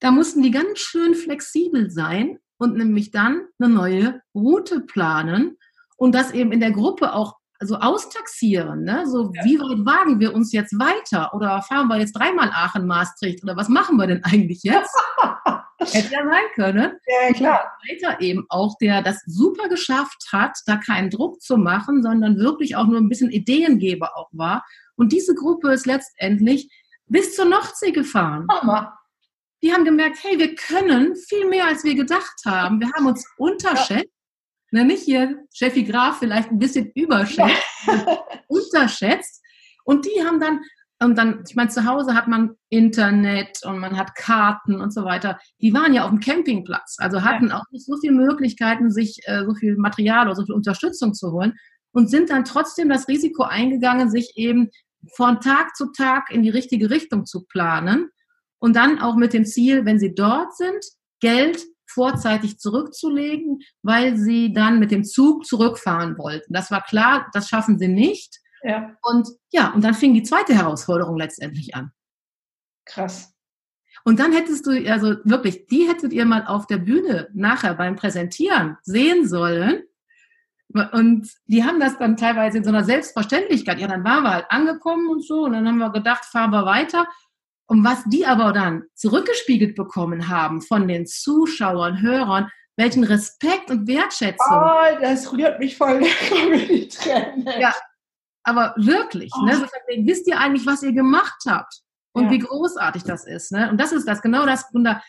da mussten die ganz schön flexibel sein und nämlich dann eine neue Route planen und das eben in der Gruppe auch so austaxieren, ne? So, ja. wie weit wagen wir uns jetzt weiter? Oder fahren wir jetzt dreimal Aachen, Maastricht? Oder was machen wir denn eigentlich jetzt? Hätte ja sein können. Ja, klar. Weiter eben auch, der das super geschafft hat, da keinen Druck zu machen, sondern wirklich auch nur ein bisschen Ideengeber auch war. Und diese Gruppe ist letztendlich bis zur Nordsee gefahren. Hammer. Die haben gemerkt, hey, wir können viel mehr, als wir gedacht haben. Wir haben uns unterschätzt. Ja. Ne, nicht hier Steffi Graf vielleicht ein bisschen überschätzt, unterschätzt. Und die haben dann und dann, ich meine, zu Hause hat man Internet und man hat Karten und so weiter. Die waren ja auf dem Campingplatz, also hatten ja. auch nicht so viele Möglichkeiten, sich äh, so viel Material oder so viel Unterstützung zu holen und sind dann trotzdem das Risiko eingegangen, sich eben von Tag zu Tag in die richtige Richtung zu planen und dann auch mit dem Ziel, wenn sie dort sind, Geld vorzeitig zurückzulegen, weil sie dann mit dem Zug zurückfahren wollten. Das war klar, das schaffen sie nicht. Ja. Und ja, und dann fing die zweite Herausforderung letztendlich an. Krass. Und dann hättest du, also wirklich, die hättet ihr mal auf der Bühne nachher beim Präsentieren sehen sollen. Und die haben das dann teilweise in so einer Selbstverständlichkeit. Ja, dann waren wir halt angekommen und so. Und dann haben wir gedacht, fahren wir weiter. Und was die aber dann zurückgespiegelt bekommen haben von den Zuschauern, Hörern, welchen Respekt und Wertschätzung. Oh, das rührt mich voll. die Tränen. Ja, aber wirklich, oh. ne? So, wisst ihr eigentlich, was ihr gemacht habt? Und ja. wie großartig das ist, ne? Und das ist das, genau das Wunder.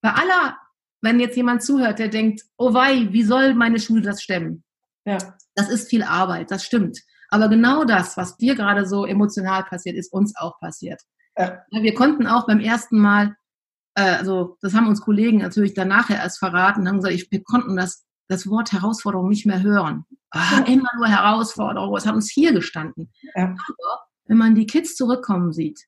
Bei aller, wenn jetzt jemand zuhört, der denkt, oh wei, wie soll meine Schule das stemmen? Ja. Das ist viel Arbeit, das stimmt. Aber genau das, was dir gerade so emotional passiert, ist uns auch passiert. Ja. Wir konnten auch beim ersten Mal, äh, also das haben uns Kollegen natürlich danach erst verraten, haben gesagt, ich, wir konnten das, das Wort Herausforderung nicht mehr hören. Ah, immer nur Herausforderungen. Es hat uns hier gestanden. Ja. Aber wenn man die Kids zurückkommen sieht,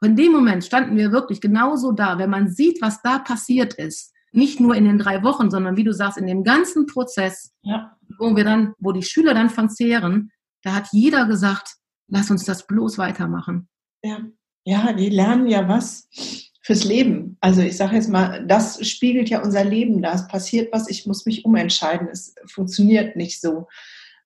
in dem Moment standen wir wirklich genauso da. Wenn man sieht, was da passiert ist, nicht nur in den drei Wochen, sondern wie du sagst, in dem ganzen Prozess, ja. wo wir dann, wo die Schüler dann von zehren, da hat jeder gesagt, lass uns das bloß weitermachen. Ja, ja die lernen ja was fürs Leben. Also ich sage jetzt mal, das spiegelt ja unser Leben da. Es passiert was, ich muss mich umentscheiden. Es funktioniert nicht so.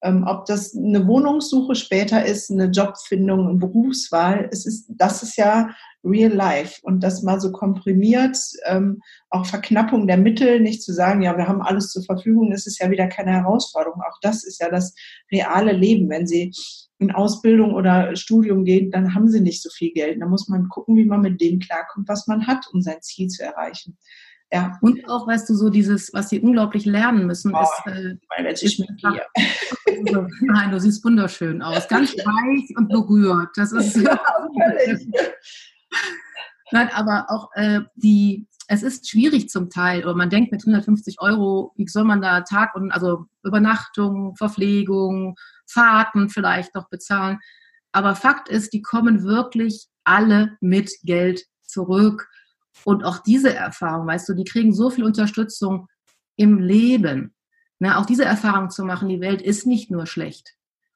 Ähm, ob das eine Wohnungssuche später ist, eine Jobfindung, eine Berufswahl, es ist, das ist ja real life und das mal so komprimiert, ähm, auch Verknappung der Mittel, nicht zu sagen, ja, wir haben alles zur Verfügung, das ist ja wieder keine Herausforderung. Auch das ist ja das reale Leben. Wenn Sie in Ausbildung oder Studium gehen, dann haben Sie nicht so viel Geld. Da muss man gucken, wie man mit dem klarkommt, was man hat, um sein Ziel zu erreichen. Ja. Und auch, weißt du, so dieses, was sie unglaublich lernen müssen, oh, ist. Äh, meine, ich bin hier. Nein, du siehst wunderschön aus. Ganz weich und berührt. Das ist. Ja, Nein, aber auch äh, die, es ist schwierig zum Teil, oder man denkt mit 150 Euro, wie soll man da Tag und also Übernachtung, Verpflegung, Fahrten vielleicht noch bezahlen. Aber Fakt ist, die kommen wirklich alle mit Geld zurück. Und auch diese Erfahrung, weißt du, die kriegen so viel Unterstützung im Leben. Na, auch diese Erfahrung zu machen, die Welt ist nicht nur schlecht.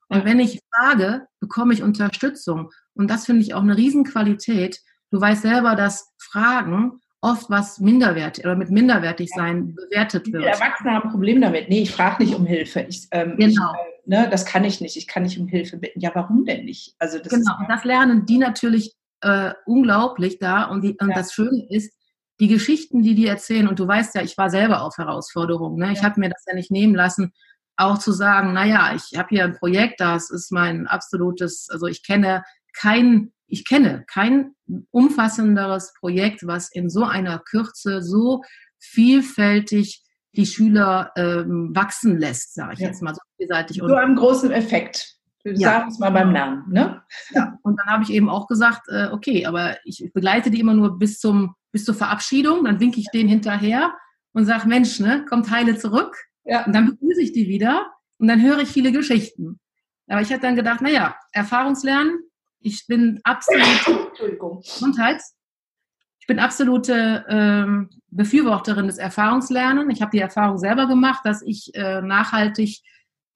Und wenn ich frage, bekomme ich Unterstützung. Und das finde ich auch eine Riesenqualität. Du weißt selber, dass Fragen oft was minderwertig oder mit minderwertig sein bewertet wird. Die Erwachsene haben ein Problem damit. Nee, ich frage nicht um Hilfe. Ich, ähm, genau. Ich, äh, ne, das kann ich nicht. Ich kann nicht um Hilfe bitten. Ja, warum denn nicht? Also das genau. und das lernen die natürlich äh, unglaublich da. Und, die, und ja. das Schöne ist, die Geschichten, die die erzählen, und du weißt ja, ich war selber auf Herausforderungen. Ne? Ja. Ich habe mir das ja nicht nehmen lassen, auch zu sagen, naja, ich habe hier ein Projekt, das ist mein absolutes, also ich kenne kein, ich kenne kein umfassenderes Projekt, was in so einer Kürze so vielfältig die Schüler ähm, wachsen lässt, sage ich ja. jetzt mal so vielseitig. So einem großen Effekt. Wir ja. sagen es mal beim Namen. Ne? Ja, und dann habe ich eben auch gesagt, äh, okay, aber ich begleite die immer nur bis, zum, bis zur Verabschiedung, dann winke ich denen hinterher und sage, Mensch, ne, kommt heile zurück. Ja. Und dann begrüße ich die wieder und dann höre ich viele Geschichten. Aber ich habe dann gedacht, naja, Erfahrungslernen, ich bin absolut. Gesundheits. Ich bin absolute ähm, Befürworterin des Erfahrungslernens. Ich habe die Erfahrung selber gemacht, dass ich äh, nachhaltig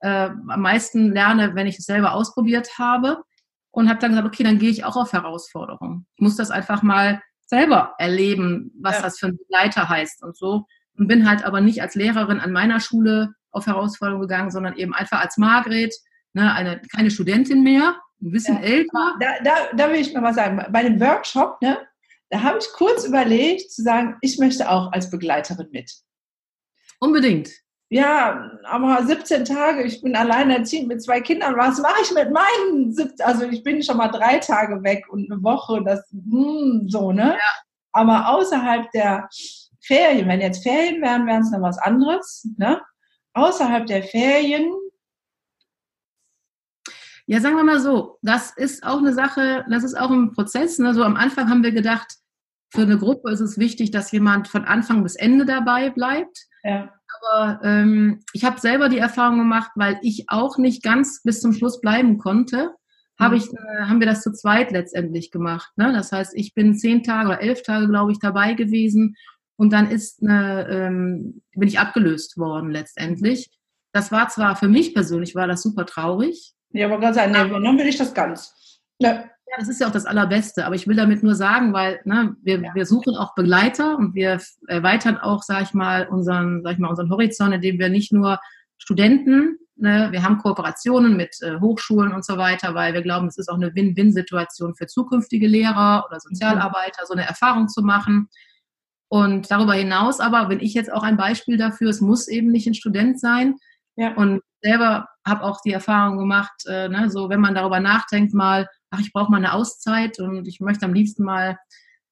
äh, am meisten lerne, wenn ich es selber ausprobiert habe. Und habe dann gesagt, okay, dann gehe ich auch auf Herausforderungen. Ich muss das einfach mal selber erleben, was ja. das für ein Begleiter heißt und so. Und bin halt aber nicht als Lehrerin an meiner Schule auf Herausforderungen gegangen, sondern eben einfach als Margret, ne, eine, keine Studentin mehr, ein bisschen ja. älter. Da, da, da will ich mal was sagen. Bei dem Workshop, ne, da habe ich kurz überlegt zu sagen, ich möchte auch als Begleiterin mit. Unbedingt ja, aber 17 Tage, ich bin alleinerziehend mit zwei Kindern, was mache ich mit meinen 17, also ich bin schon mal drei Tage weg und eine Woche, das, hm, so, ne? Ja. Aber außerhalb der Ferien, wenn jetzt Ferien wären, wären es noch was anderes, ne? Außerhalb der Ferien. Ja, sagen wir mal so, das ist auch eine Sache, das ist auch ein Prozess, ne? So am Anfang haben wir gedacht, für eine Gruppe ist es wichtig, dass jemand von Anfang bis Ende dabei bleibt. Ja. Aber ähm, ich habe selber die Erfahrung gemacht, weil ich auch nicht ganz bis zum Schluss bleiben konnte, hab mhm. ich, äh, haben wir das zu zweit letztendlich gemacht. Ne? Das heißt, ich bin zehn Tage oder elf Tage, glaube ich, dabei gewesen und dann ist eine, ähm, bin ich abgelöst worden letztendlich. Das war zwar für mich persönlich, war das super traurig. Ja, aber ganz ehrlich, dann will ich das ganz. Ja. Ja, das ist ja auch das Allerbeste. Aber ich will damit nur sagen, weil ne, wir, ja. wir suchen auch Begleiter und wir erweitern auch, sag ich mal, unseren, sag ich mal, unseren Horizont, indem wir nicht nur Studenten, ne, wir haben Kooperationen mit äh, Hochschulen und so weiter, weil wir glauben, es ist auch eine Win-Win-Situation für zukünftige Lehrer oder Sozialarbeiter, so eine Erfahrung zu machen. Und darüber hinaus aber bin ich jetzt auch ein Beispiel dafür, es muss eben nicht ein Student sein. Ja. Und selber habe auch die Erfahrung gemacht, äh, ne, so wenn man darüber nachdenkt, mal, ach, ich brauche mal eine Auszeit und ich möchte am liebsten mal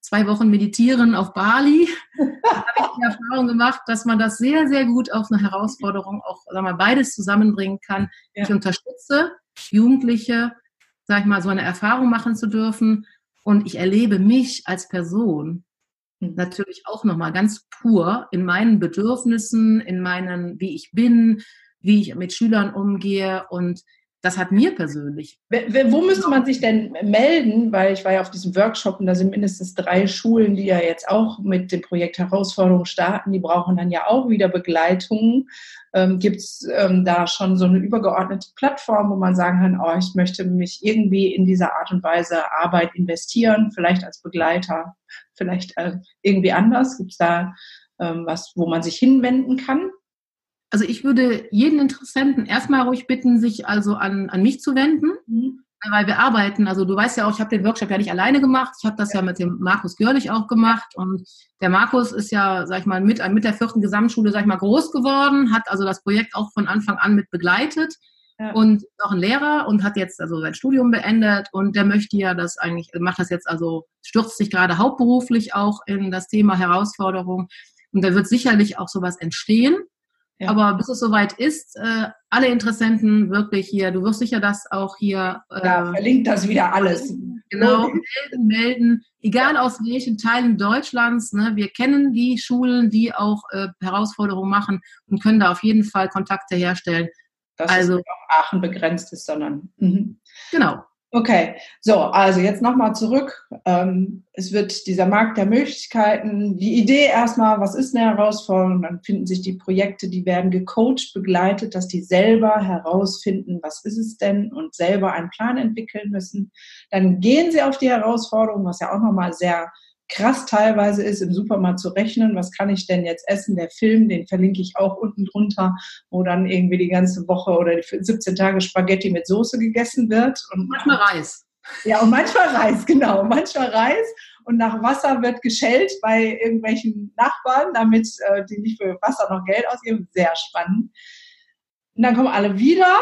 zwei Wochen meditieren auf Bali. da habe ich die Erfahrung gemacht, dass man das sehr, sehr gut auf eine Herausforderung auch, wir mal, beides zusammenbringen kann. Ja. Ich unterstütze Jugendliche, sag ich mal, so eine Erfahrung machen zu dürfen. Und ich erlebe mich als Person hm. natürlich auch nochmal ganz pur in meinen Bedürfnissen, in meinen, wie ich bin, wie ich mit Schülern umgehe und das hat mir persönlich. Wo müsste man sich denn melden? Weil ich war ja auf diesem Workshop und da sind mindestens drei Schulen, die ja jetzt auch mit dem Projekt Herausforderungen starten. Die brauchen dann ja auch wieder Begleitung. Ähm, Gibt es ähm, da schon so eine übergeordnete Plattform, wo man sagen kann, oh, ich möchte mich irgendwie in dieser Art und Weise Arbeit investieren, vielleicht als Begleiter, vielleicht äh, irgendwie anders? Gibt es da ähm, was, wo man sich hinwenden kann? Also ich würde jeden Interessenten erstmal ruhig bitten, sich also an, an mich zu wenden. Mhm weil wir arbeiten, also du weißt ja auch, ich habe den Workshop ja nicht alleine gemacht, ich habe das ja mit dem Markus Görlich auch gemacht und der Markus ist ja, sag ich mal, mit, mit der vierten Gesamtschule, sag ich mal, groß geworden, hat also das Projekt auch von Anfang an mit begleitet ja. und auch ein Lehrer und hat jetzt also sein Studium beendet und der möchte ja das eigentlich, macht das jetzt also, stürzt sich gerade hauptberuflich auch in das Thema Herausforderung und da wird sicherlich auch sowas entstehen. Ja. Aber bis es soweit ist, äh, alle Interessenten wirklich hier, du wirst sicher das auch hier. Äh, ja, verlinkt das wieder alles. Genau, melden, melden, egal aus welchen Teilen Deutschlands. Ne, wir kennen die Schulen, die auch äh, Herausforderungen machen und können da auf jeden Fall Kontakte herstellen. Dass also, es nicht auf Aachen begrenzt ist, sondern. Mhm. Genau. Okay, so, also jetzt nochmal zurück. Ähm, es wird dieser Markt der Möglichkeiten, die Idee erstmal, was ist eine Herausforderung, dann finden sich die Projekte, die werden gecoacht, begleitet, dass die selber herausfinden, was ist es denn und selber einen Plan entwickeln müssen. Dann gehen sie auf die Herausforderung, was ja auch nochmal sehr krass teilweise ist, im Supermarkt zu rechnen, was kann ich denn jetzt essen? Der Film, den verlinke ich auch unten drunter, wo dann irgendwie die ganze Woche oder die 17 Tage Spaghetti mit Soße gegessen wird. Und manchmal Reis. Ja, und manchmal Reis, genau. Manchmal Reis. Und nach Wasser wird geschellt bei irgendwelchen Nachbarn, damit äh, die nicht für Wasser noch Geld ausgeben. Sehr spannend. Und dann kommen alle wieder,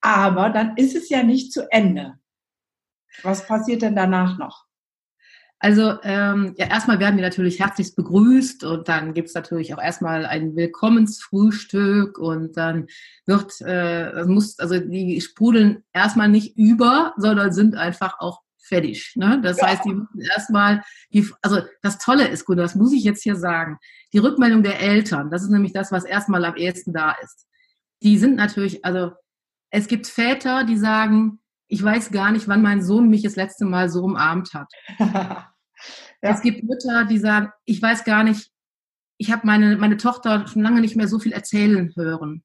aber dann ist es ja nicht zu Ende. Was passiert denn danach noch? Also ähm, ja, erstmal werden wir natürlich herzlichst begrüßt und dann gibt's natürlich auch erstmal ein Willkommensfrühstück und dann wird, äh, muss, also die sprudeln erstmal nicht über, sondern sind einfach auch fertig. Ne? Das ja. heißt, die müssen erstmal, die, also das Tolle ist, gut, das muss ich jetzt hier sagen, die Rückmeldung der Eltern, das ist nämlich das, was erstmal am ehesten da ist. Die sind natürlich, also es gibt Väter, die sagen, ich weiß gar nicht, wann mein Sohn mich das letzte Mal so umarmt hat. Ja. Es gibt Mütter, die sagen, ich weiß gar nicht, ich habe meine, meine Tochter schon lange nicht mehr so viel erzählen hören.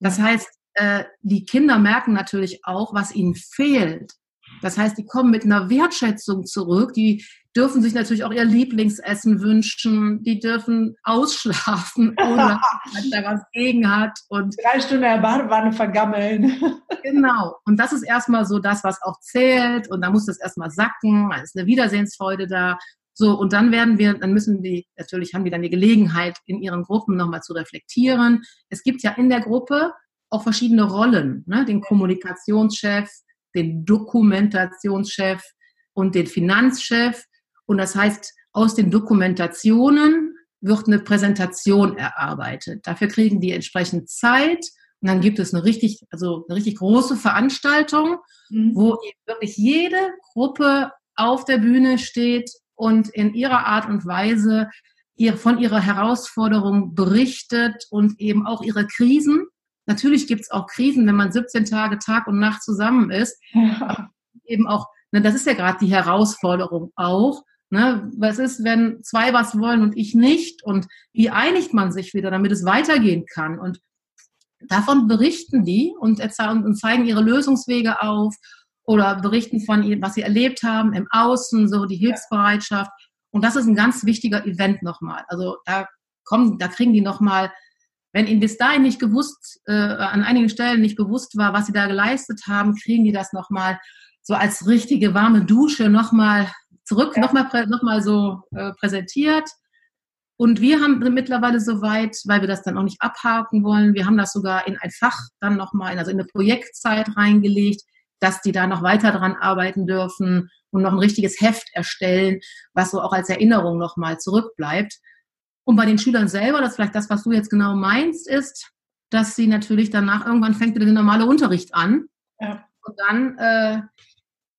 Das heißt, äh, die Kinder merken natürlich auch, was ihnen fehlt. Das heißt, die kommen mit einer Wertschätzung zurück. Die dürfen sich natürlich auch ihr Lieblingsessen wünschen. Die dürfen ausschlafen, ohne dass da was gegen hat. Und Drei Stunden in der Badewanne vergammeln. Genau. Und das ist erstmal so das, was auch zählt. Und da muss das erstmal sacken. Da ist eine Wiedersehensfreude da. So, und dann werden wir, dann müssen die, natürlich haben die dann die Gelegenheit, in ihren Gruppen nochmal zu reflektieren. Es gibt ja in der Gruppe auch verschiedene Rollen, ne? den Kommunikationschef, den Dokumentationschef und den Finanzchef. Und das heißt, aus den Dokumentationen wird eine Präsentation erarbeitet. Dafür kriegen die entsprechend Zeit. Und dann gibt es eine richtig, also eine richtig große Veranstaltung, mhm. wo wirklich jede Gruppe auf der Bühne steht und in ihrer Art und Weise ihr, von ihrer Herausforderung berichtet und eben auch ihre Krisen. Natürlich gibt es auch Krisen, wenn man 17 Tage Tag und Nacht zusammen ist. Ja. Eben auch, ne, das ist ja gerade die Herausforderung auch. Ne? Was ist, wenn zwei was wollen und ich nicht? Und wie einigt man sich wieder, damit es weitergehen kann? Und davon berichten die und, und zeigen ihre Lösungswege auf oder berichten von ihnen, was sie erlebt haben im Außen, so die Hilfsbereitschaft. Und das ist ein ganz wichtiger Event nochmal. Also da kommen, da kriegen die nochmal, wenn ihnen bis dahin nicht gewusst, äh, an einigen Stellen nicht bewusst war, was sie da geleistet haben, kriegen die das nochmal so als richtige warme Dusche nochmal zurück, ja. nochmal noch mal so äh, präsentiert. Und wir haben mittlerweile soweit, weil wir das dann auch nicht abhaken wollen, wir haben das sogar in ein Fach dann nochmal, also in eine Projektzeit reingelegt, dass die da noch weiter dran arbeiten dürfen und noch ein richtiges Heft erstellen, was so auch als Erinnerung nochmal zurückbleibt. Und bei den Schülern selber, das ist vielleicht das, was du jetzt genau meinst, ist, dass sie natürlich danach irgendwann fängt wieder der normale Unterricht an. Ja. Und dann äh,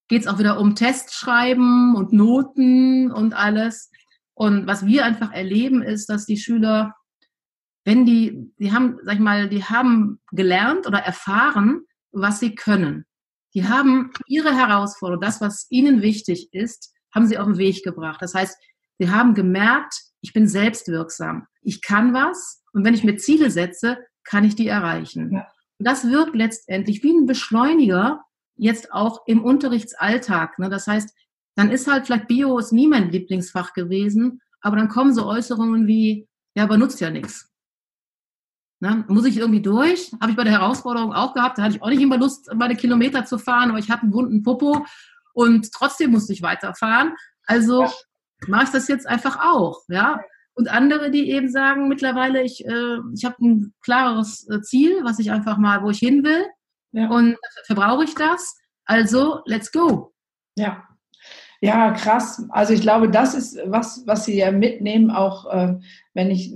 geht es auch wieder um Testschreiben und Noten und alles. Und was wir einfach erleben, ist, dass die Schüler, wenn die, die haben, sag ich mal, die haben gelernt oder erfahren, was sie können. Die haben ihre Herausforderung, das, was ihnen wichtig ist, haben sie auf den Weg gebracht. Das heißt, sie haben gemerkt, ich bin selbstwirksam. Ich kann was und wenn ich mir Ziele setze, kann ich die erreichen. Ja. Und das wirkt letztendlich wie ein Beschleuniger jetzt auch im Unterrichtsalltag. Ne? Das heißt, dann ist halt vielleicht Bio ist nie mein Lieblingsfach gewesen, aber dann kommen so Äußerungen wie, ja, aber nutzt ja nichts. Ne? Muss ich irgendwie durch? Habe ich bei der Herausforderung auch gehabt. Da hatte ich auch nicht immer Lust, meine Kilometer zu fahren, aber ich hatte einen wunden Popo und trotzdem musste ich weiterfahren. Also mache ich das jetzt einfach auch. Ja? Und andere, die eben sagen, mittlerweile, ich, äh, ich habe ein klares äh, Ziel, was ich einfach mal, wo ich hin will. Ja. Und dafür brauche ich das. Also, let's go. Ja. Ja, krass. Also ich glaube, das ist was, was Sie ja mitnehmen, auch äh, wenn ich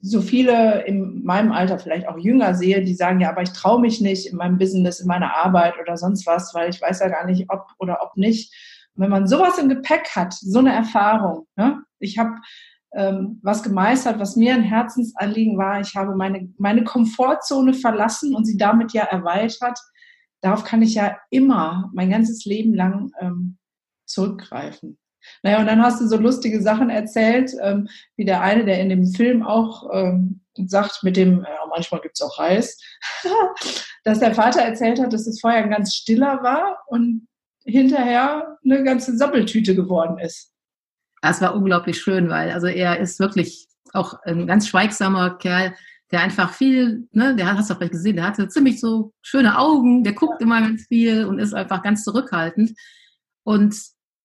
so viele in meinem Alter, vielleicht auch jünger sehe, die sagen, ja, aber ich traue mich nicht in meinem Business, in meiner Arbeit oder sonst was, weil ich weiß ja gar nicht, ob oder ob nicht. Und wenn man sowas im Gepäck hat, so eine Erfahrung, ne? ich habe ähm, was gemeistert, was mir ein Herzensanliegen war, ich habe meine, meine Komfortzone verlassen und sie damit ja erweitert. Darauf kann ich ja immer mein ganzes Leben lang ähm, zurückgreifen. Naja, und dann hast du so lustige Sachen erzählt, ähm, wie der eine, der in dem Film auch ähm, sagt, mit dem, äh, manchmal gibt's auch Reis, dass der Vater erzählt hat, dass es vorher ganz stiller war und hinterher eine ganze Sappeltüte geworden ist. Das war unglaublich schön, weil also er ist wirklich auch ein ganz schweigsamer Kerl, der einfach viel, ne, der hast du vielleicht gesehen, der hatte ziemlich so schöne Augen, der guckt immer ganz viel und ist einfach ganz zurückhaltend. Und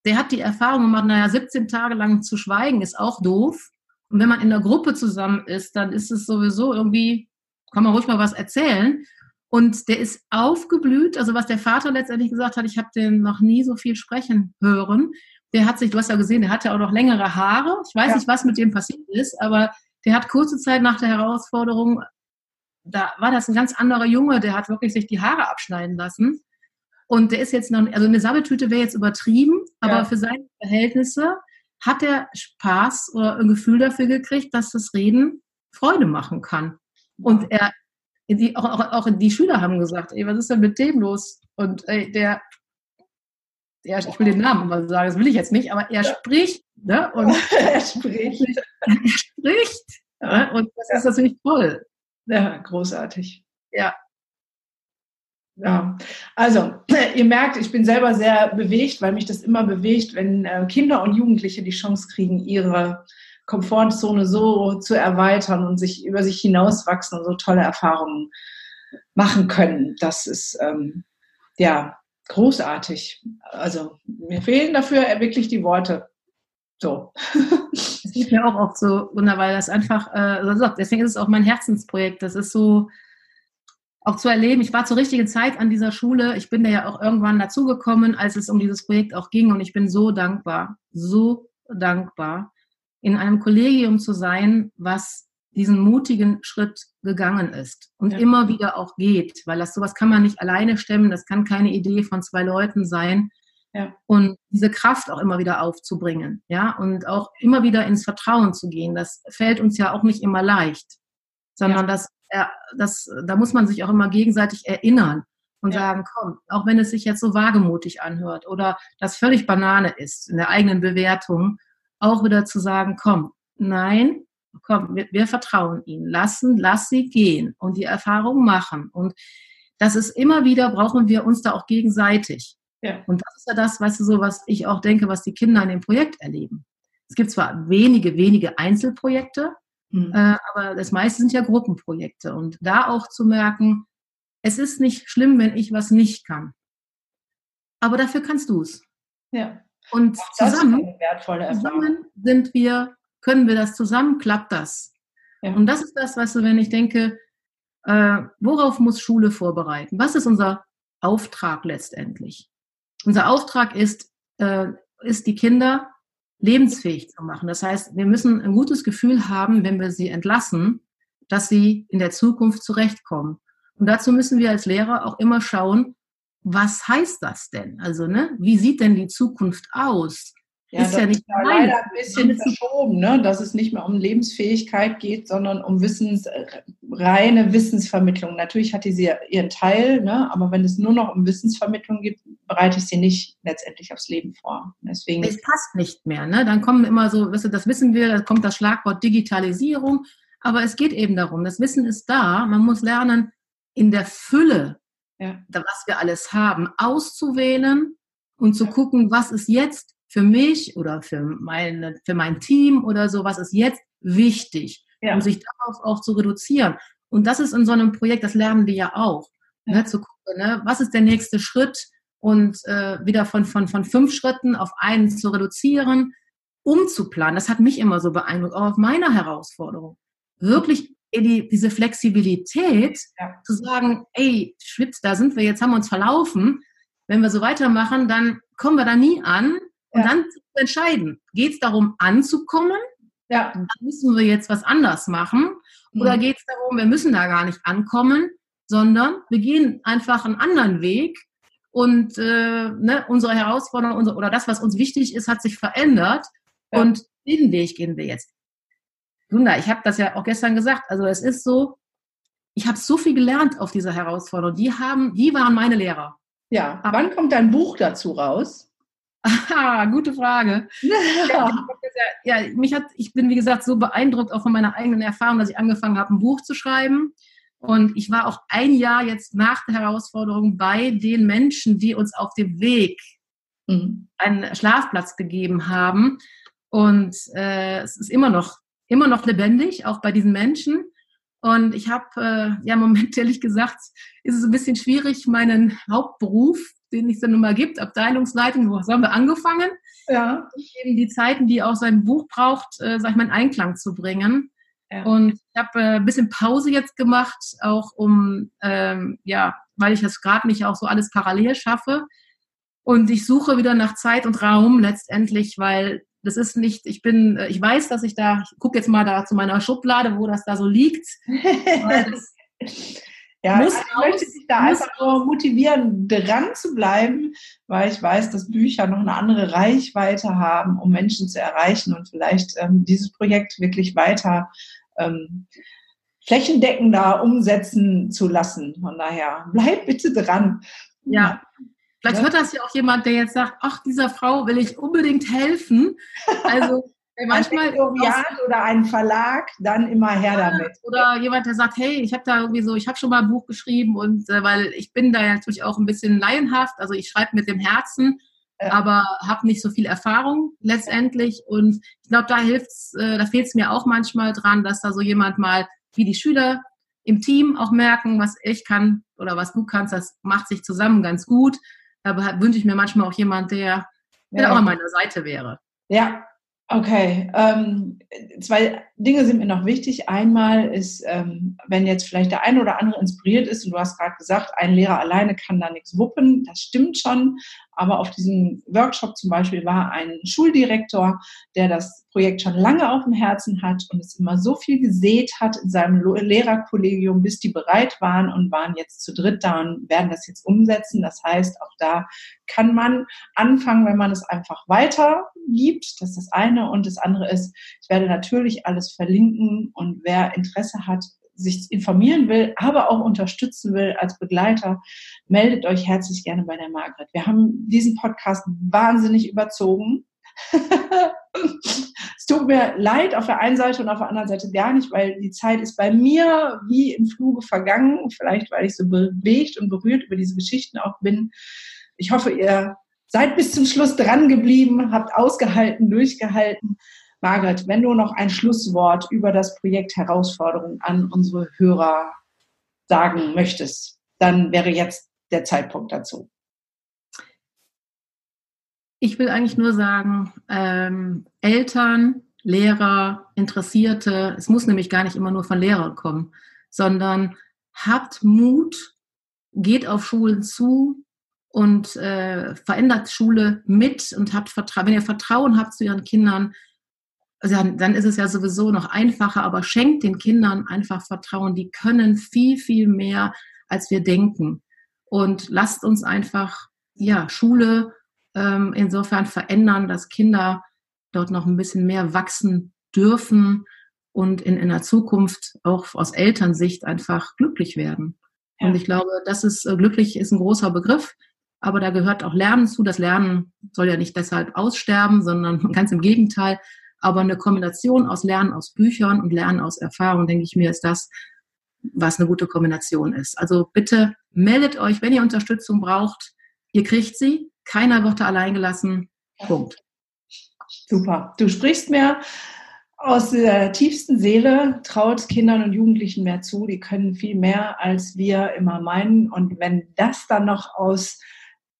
der hat die Erfahrung gemacht, naja, 17 Tage lang zu schweigen ist auch doof. Und wenn man in der Gruppe zusammen ist, dann ist es sowieso irgendwie, kann man ruhig mal was erzählen. Und der ist aufgeblüht, also was der Vater letztendlich gesagt hat, ich habe den noch nie so viel sprechen hören. Der hat sich, du hast ja gesehen, der hatte auch noch längere Haare. Ich weiß ja. nicht, was mit dem passiert ist, aber der hat kurze Zeit nach der Herausforderung, da war das ein ganz anderer Junge, der hat wirklich sich die Haare abschneiden lassen. Und der ist jetzt noch, also eine Sammeltüte wäre jetzt übertrieben, aber ja. für seine Verhältnisse hat er Spaß oder ein Gefühl dafür gekriegt, dass das Reden Freude machen kann. Und er, die, auch, auch, auch die Schüler haben gesagt, ey, was ist denn mit dem los? Und ey, der, der, ich will den Namen mal sagen, das will ich jetzt nicht, aber er ja. spricht, ne? Und er spricht. Er spricht. Ja. Und das ist natürlich toll. Ja, großartig. Ja, ja, also ihr merkt, ich bin selber sehr bewegt, weil mich das immer bewegt, wenn äh, Kinder und Jugendliche die Chance kriegen, ihre Komfortzone so zu erweitern und sich über sich hinauswachsen und so tolle Erfahrungen machen können. Das ist ähm, ja großartig. Also mir fehlen dafür wirklich die Worte. So. Es geht mir auch oft so wunderbar, das einfach, äh, deswegen ist es auch mein Herzensprojekt. Das ist so, auch zu erleben. Ich war zur richtigen Zeit an dieser Schule. Ich bin da ja auch irgendwann dazugekommen, als es um dieses Projekt auch ging. Und ich bin so dankbar, so dankbar, in einem Kollegium zu sein, was diesen mutigen Schritt gegangen ist und ja. immer wieder auch geht, weil das sowas kann man nicht alleine stemmen. Das kann keine Idee von zwei Leuten sein. Ja. Und diese Kraft auch immer wieder aufzubringen, ja, und auch immer wieder ins Vertrauen zu gehen. Das fällt uns ja auch nicht immer leicht, sondern ja. das das, da muss man sich auch immer gegenseitig erinnern und ja. sagen, komm, auch wenn es sich jetzt so wagemutig anhört oder das völlig Banane ist in der eigenen Bewertung, auch wieder zu sagen, komm, nein, komm, wir, wir vertrauen ihnen, lassen, lass sie gehen und die Erfahrung machen. Und das ist immer wieder, brauchen wir uns da auch gegenseitig. Ja. Und das ist ja das, weißt du, so, was ich auch denke, was die Kinder in dem Projekt erleben. Es gibt zwar wenige, wenige Einzelprojekte, Mhm. Äh, aber das meiste sind ja Gruppenprojekte. Und da auch zu merken, es ist nicht schlimm, wenn ich was nicht kann. Aber dafür kannst du es. Ja. Und zusammen, zusammen sind wir, können wir das zusammen, klappt das. Ja. Und das ist das, was wenn ich denke, äh, worauf muss Schule vorbereiten? Was ist unser Auftrag letztendlich? Unser Auftrag ist, äh, ist die Kinder lebensfähig zu machen. Das heißt, wir müssen ein gutes Gefühl haben, wenn wir sie entlassen, dass sie in der Zukunft zurechtkommen. Und dazu müssen wir als Lehrer auch immer schauen, was heißt das denn? Also, ne, wie sieht denn die Zukunft aus? Ja, ist ja nicht ist leider ein bisschen verschoben, ne? dass es nicht mehr um Lebensfähigkeit geht, sondern um Wissens, äh, reine Wissensvermittlung. Natürlich hat die sie ihren Teil, ne? aber wenn es nur noch um Wissensvermittlung geht, bereite ich sie nicht letztendlich aufs Leben vor. Deswegen es passt nicht mehr. Ne? Dann kommen immer so, weißt du, das wissen wir, da kommt das Schlagwort Digitalisierung, aber es geht eben darum, das Wissen ist da, man muss lernen, in der Fülle, ja. was wir alles haben, auszuwählen und zu ja. gucken, was ist jetzt für mich oder für, meine, für mein Team oder so, was ist jetzt wichtig, ja. um sich darauf auch zu reduzieren. Und das ist in so einem Projekt, das lernen wir ja auch, ne, zu gucken, ne, was ist der nächste Schritt und äh, wieder von, von, von fünf Schritten auf einen zu reduzieren, umzuplanen. Das hat mich immer so beeindruckt, auch auf meiner Herausforderung. Wirklich die, diese Flexibilität ja. zu sagen, ey, Schwitz, da sind wir jetzt, haben wir uns verlaufen. Wenn wir so weitermachen, dann kommen wir da nie an. Und ja. dann zu entscheiden, geht es darum, anzukommen? Ja. Dann müssen wir jetzt was anders machen. Mhm. Oder geht es darum, wir müssen da gar nicht ankommen, sondern wir gehen einfach einen anderen Weg und äh, ne, unsere Herausforderung unsere, oder das, was uns wichtig ist, hat sich verändert ja. und den Weg gehen wir jetzt. Wunder, ich habe das ja auch gestern gesagt. Also es ist so, ich habe so viel gelernt auf dieser Herausforderung. Die haben, die waren meine Lehrer. Ja. Aber wann kommt dein Buch dazu raus? Aha, gute Frage. Ja. ja, mich hat, ich bin wie gesagt so beeindruckt auch von meiner eigenen Erfahrung, dass ich angefangen habe, ein Buch zu schreiben. Und ich war auch ein Jahr jetzt nach der Herausforderung bei den Menschen, die uns auf dem Weg mhm. einen Schlafplatz gegeben haben. Und äh, es ist immer noch immer noch lebendig, auch bei diesen Menschen. Und ich habe, äh, ja, im Moment ehrlich gesagt, ist es ein bisschen schwierig, meinen Hauptberuf, den es dann nun mal gibt, Abteilungsleitung, wo haben wir angefangen? Ja. Eben die Zeiten, die auch sein Buch braucht, äh, sag ich mal, in Einklang zu bringen. Ja. Und ich habe äh, ein bisschen Pause jetzt gemacht, auch um, ähm, ja, weil ich das gerade nicht auch so alles parallel schaffe. Und ich suche wieder nach Zeit und Raum letztendlich, weil das ist nicht, ich bin, äh, ich weiß, dass ich da, ich gucke jetzt mal da zu meiner Schublade, wo das da so liegt. ja, muss ich möchte dich da einfach so motivieren, dran zu bleiben, weil ich weiß, dass Bücher noch eine andere Reichweite haben, um Menschen zu erreichen und vielleicht ähm, dieses Projekt wirklich weiter ähm, flächendeckender umsetzen zu lassen. Von daher, bleib bitte dran. Ja, Vielleicht hört das ja auch jemand, der jetzt sagt, ach, dieser Frau will ich unbedingt helfen. Also manchmal oder ein Verlag, dann immer her damit. Oder jemand, der sagt, hey, ich habe da irgendwie so, ich habe schon mal ein Buch geschrieben und äh, weil ich bin da natürlich auch ein bisschen laienhaft, also ich schreibe mit dem Herzen, ja. aber habe nicht so viel Erfahrung letztendlich und ich glaube, da hilft's, äh, da fehlt es mir auch manchmal dran, dass da so jemand mal wie die Schüler im Team auch merken, was ich kann oder was du kannst, das macht sich zusammen ganz gut da wünsche ich mir manchmal auch jemand, der, der ja. auch an meiner Seite wäre. Ja, okay. Ähm, zwei Dinge sind mir noch wichtig. Einmal ist, ähm, wenn jetzt vielleicht der eine oder andere inspiriert ist, und du hast gerade gesagt, ein Lehrer alleine kann da nichts wuppen, das stimmt schon. Aber auf diesem Workshop zum Beispiel war ein Schuldirektor, der das Projekt schon lange auf dem Herzen hat und es immer so viel gesät hat in seinem Lehrerkollegium, bis die bereit waren und waren jetzt zu dritt da und werden das jetzt umsetzen. Das heißt, auch da kann man anfangen, wenn man es einfach weitergibt. Das ist das eine. Und das andere ist, ich werde natürlich alles verlinken und wer Interesse hat, sich informieren will, aber auch unterstützen will als Begleiter, meldet euch herzlich gerne bei der Margret. Wir haben diesen Podcast wahnsinnig überzogen. es tut mir leid auf der einen Seite und auf der anderen Seite gar nicht, weil die Zeit ist bei mir wie im Fluge vergangen. Vielleicht, weil ich so bewegt und berührt über diese Geschichten auch bin. Ich hoffe, ihr seid bis zum Schluss dran geblieben, habt ausgehalten, durchgehalten. Margret, wenn du noch ein Schlusswort über das Projekt Herausforderung an unsere Hörer sagen möchtest, dann wäre jetzt der Zeitpunkt dazu. Ich will eigentlich nur sagen, ähm, Eltern, Lehrer, Interessierte, es muss nämlich gar nicht immer nur von Lehrern kommen, sondern habt Mut, geht auf Schulen zu und äh, verändert Schule mit und habt Vertrauen. Wenn ihr Vertrauen habt zu ihren Kindern, also dann ist es ja sowieso noch einfacher, aber schenkt den Kindern einfach Vertrauen. Die können viel, viel mehr, als wir denken. Und lasst uns einfach, ja, Schule ähm, insofern verändern, dass Kinder dort noch ein bisschen mehr wachsen dürfen und in, in der Zukunft auch aus Elternsicht einfach glücklich werden. Ja. Und ich glaube, das ist, äh, glücklich ist ein großer Begriff, aber da gehört auch Lernen zu. Das Lernen soll ja nicht deshalb aussterben, sondern ganz im Gegenteil. Aber eine Kombination aus Lernen aus Büchern und Lernen aus Erfahrung, denke ich mir, ist das, was eine gute Kombination ist. Also bitte meldet euch, wenn ihr Unterstützung braucht. Ihr kriegt sie. Keiner wird da allein gelassen. Punkt. Super. Du sprichst mir aus der tiefsten Seele traut Kindern und Jugendlichen mehr zu. Die können viel mehr, als wir immer meinen. Und wenn das dann noch aus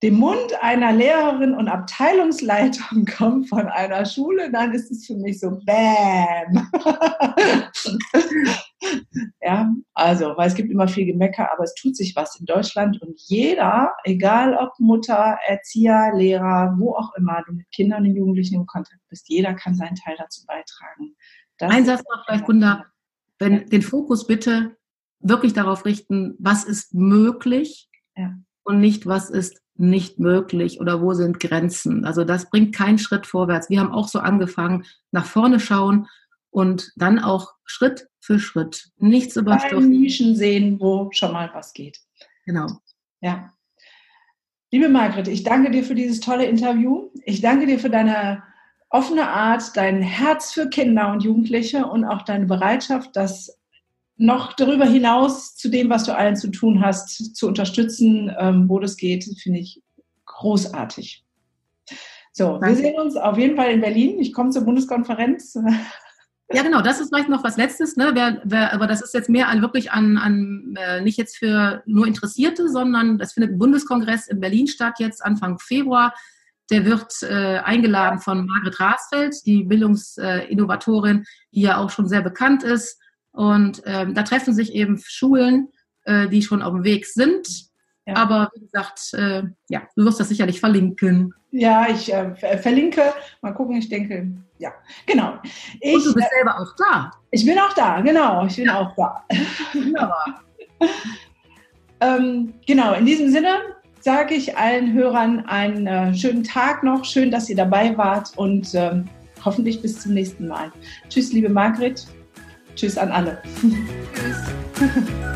dem Mund einer Lehrerin und Abteilungsleitung kommt von einer Schule, dann ist es für mich so Bäm. ja, also, weil es gibt immer viel Gemecker, aber es tut sich was in Deutschland und jeder, egal ob Mutter, Erzieher, Lehrer, wo auch immer du mit Kindern und Jugendlichen in Kontakt bist, jeder kann seinen Teil dazu beitragen. Das Ein Satz noch vielleicht, Gunda, wenn ja. den Fokus bitte wirklich darauf richten, was ist möglich ja. und nicht, was ist nicht möglich oder wo sind Grenzen. Also das bringt keinen Schritt vorwärts. Wir haben auch so angefangen, nach vorne schauen und dann auch Schritt für Schritt. Nichts überstürzen. Nischen sehen, wo schon mal was geht. Genau. Ja. Liebe Margret, ich danke dir für dieses tolle Interview. Ich danke dir für deine offene Art, dein Herz für Kinder und Jugendliche und auch deine Bereitschaft, das noch darüber hinaus zu dem, was du allen zu tun hast, zu unterstützen, ähm, wo das geht, finde ich großartig. So, Danke. wir sehen uns auf jeden Fall in Berlin. Ich komme zur Bundeskonferenz. Ja, genau, das ist vielleicht noch was Letztes, ne? Wer, wer, aber das ist jetzt mehr an wirklich an, an äh, nicht jetzt für nur Interessierte, sondern das findet ein Bundeskongress in Berlin statt, jetzt Anfang Februar. Der wird äh, eingeladen von Margret Rasfeld, die Bildungsinnovatorin, die ja auch schon sehr bekannt ist und ähm, da treffen sich eben Schulen, äh, die schon auf dem Weg sind. Ja. Aber wie gesagt, äh, ja, du wirst das sicherlich verlinken. Ja, ich äh, verlinke. Mal gucken, ich denke, ja, genau. Ich, Und du bist äh, selber auch da. Ich bin auch da, genau. Ich bin ja. auch da. Wunderbar. ähm, genau, in diesem Sinne sage ich allen Hörern einen äh, schönen Tag noch. Schön, dass ihr dabei wart und ähm, hoffentlich bis zum nächsten Mal. Tschüss, liebe Margret. Tschüss an alle. Tschüss.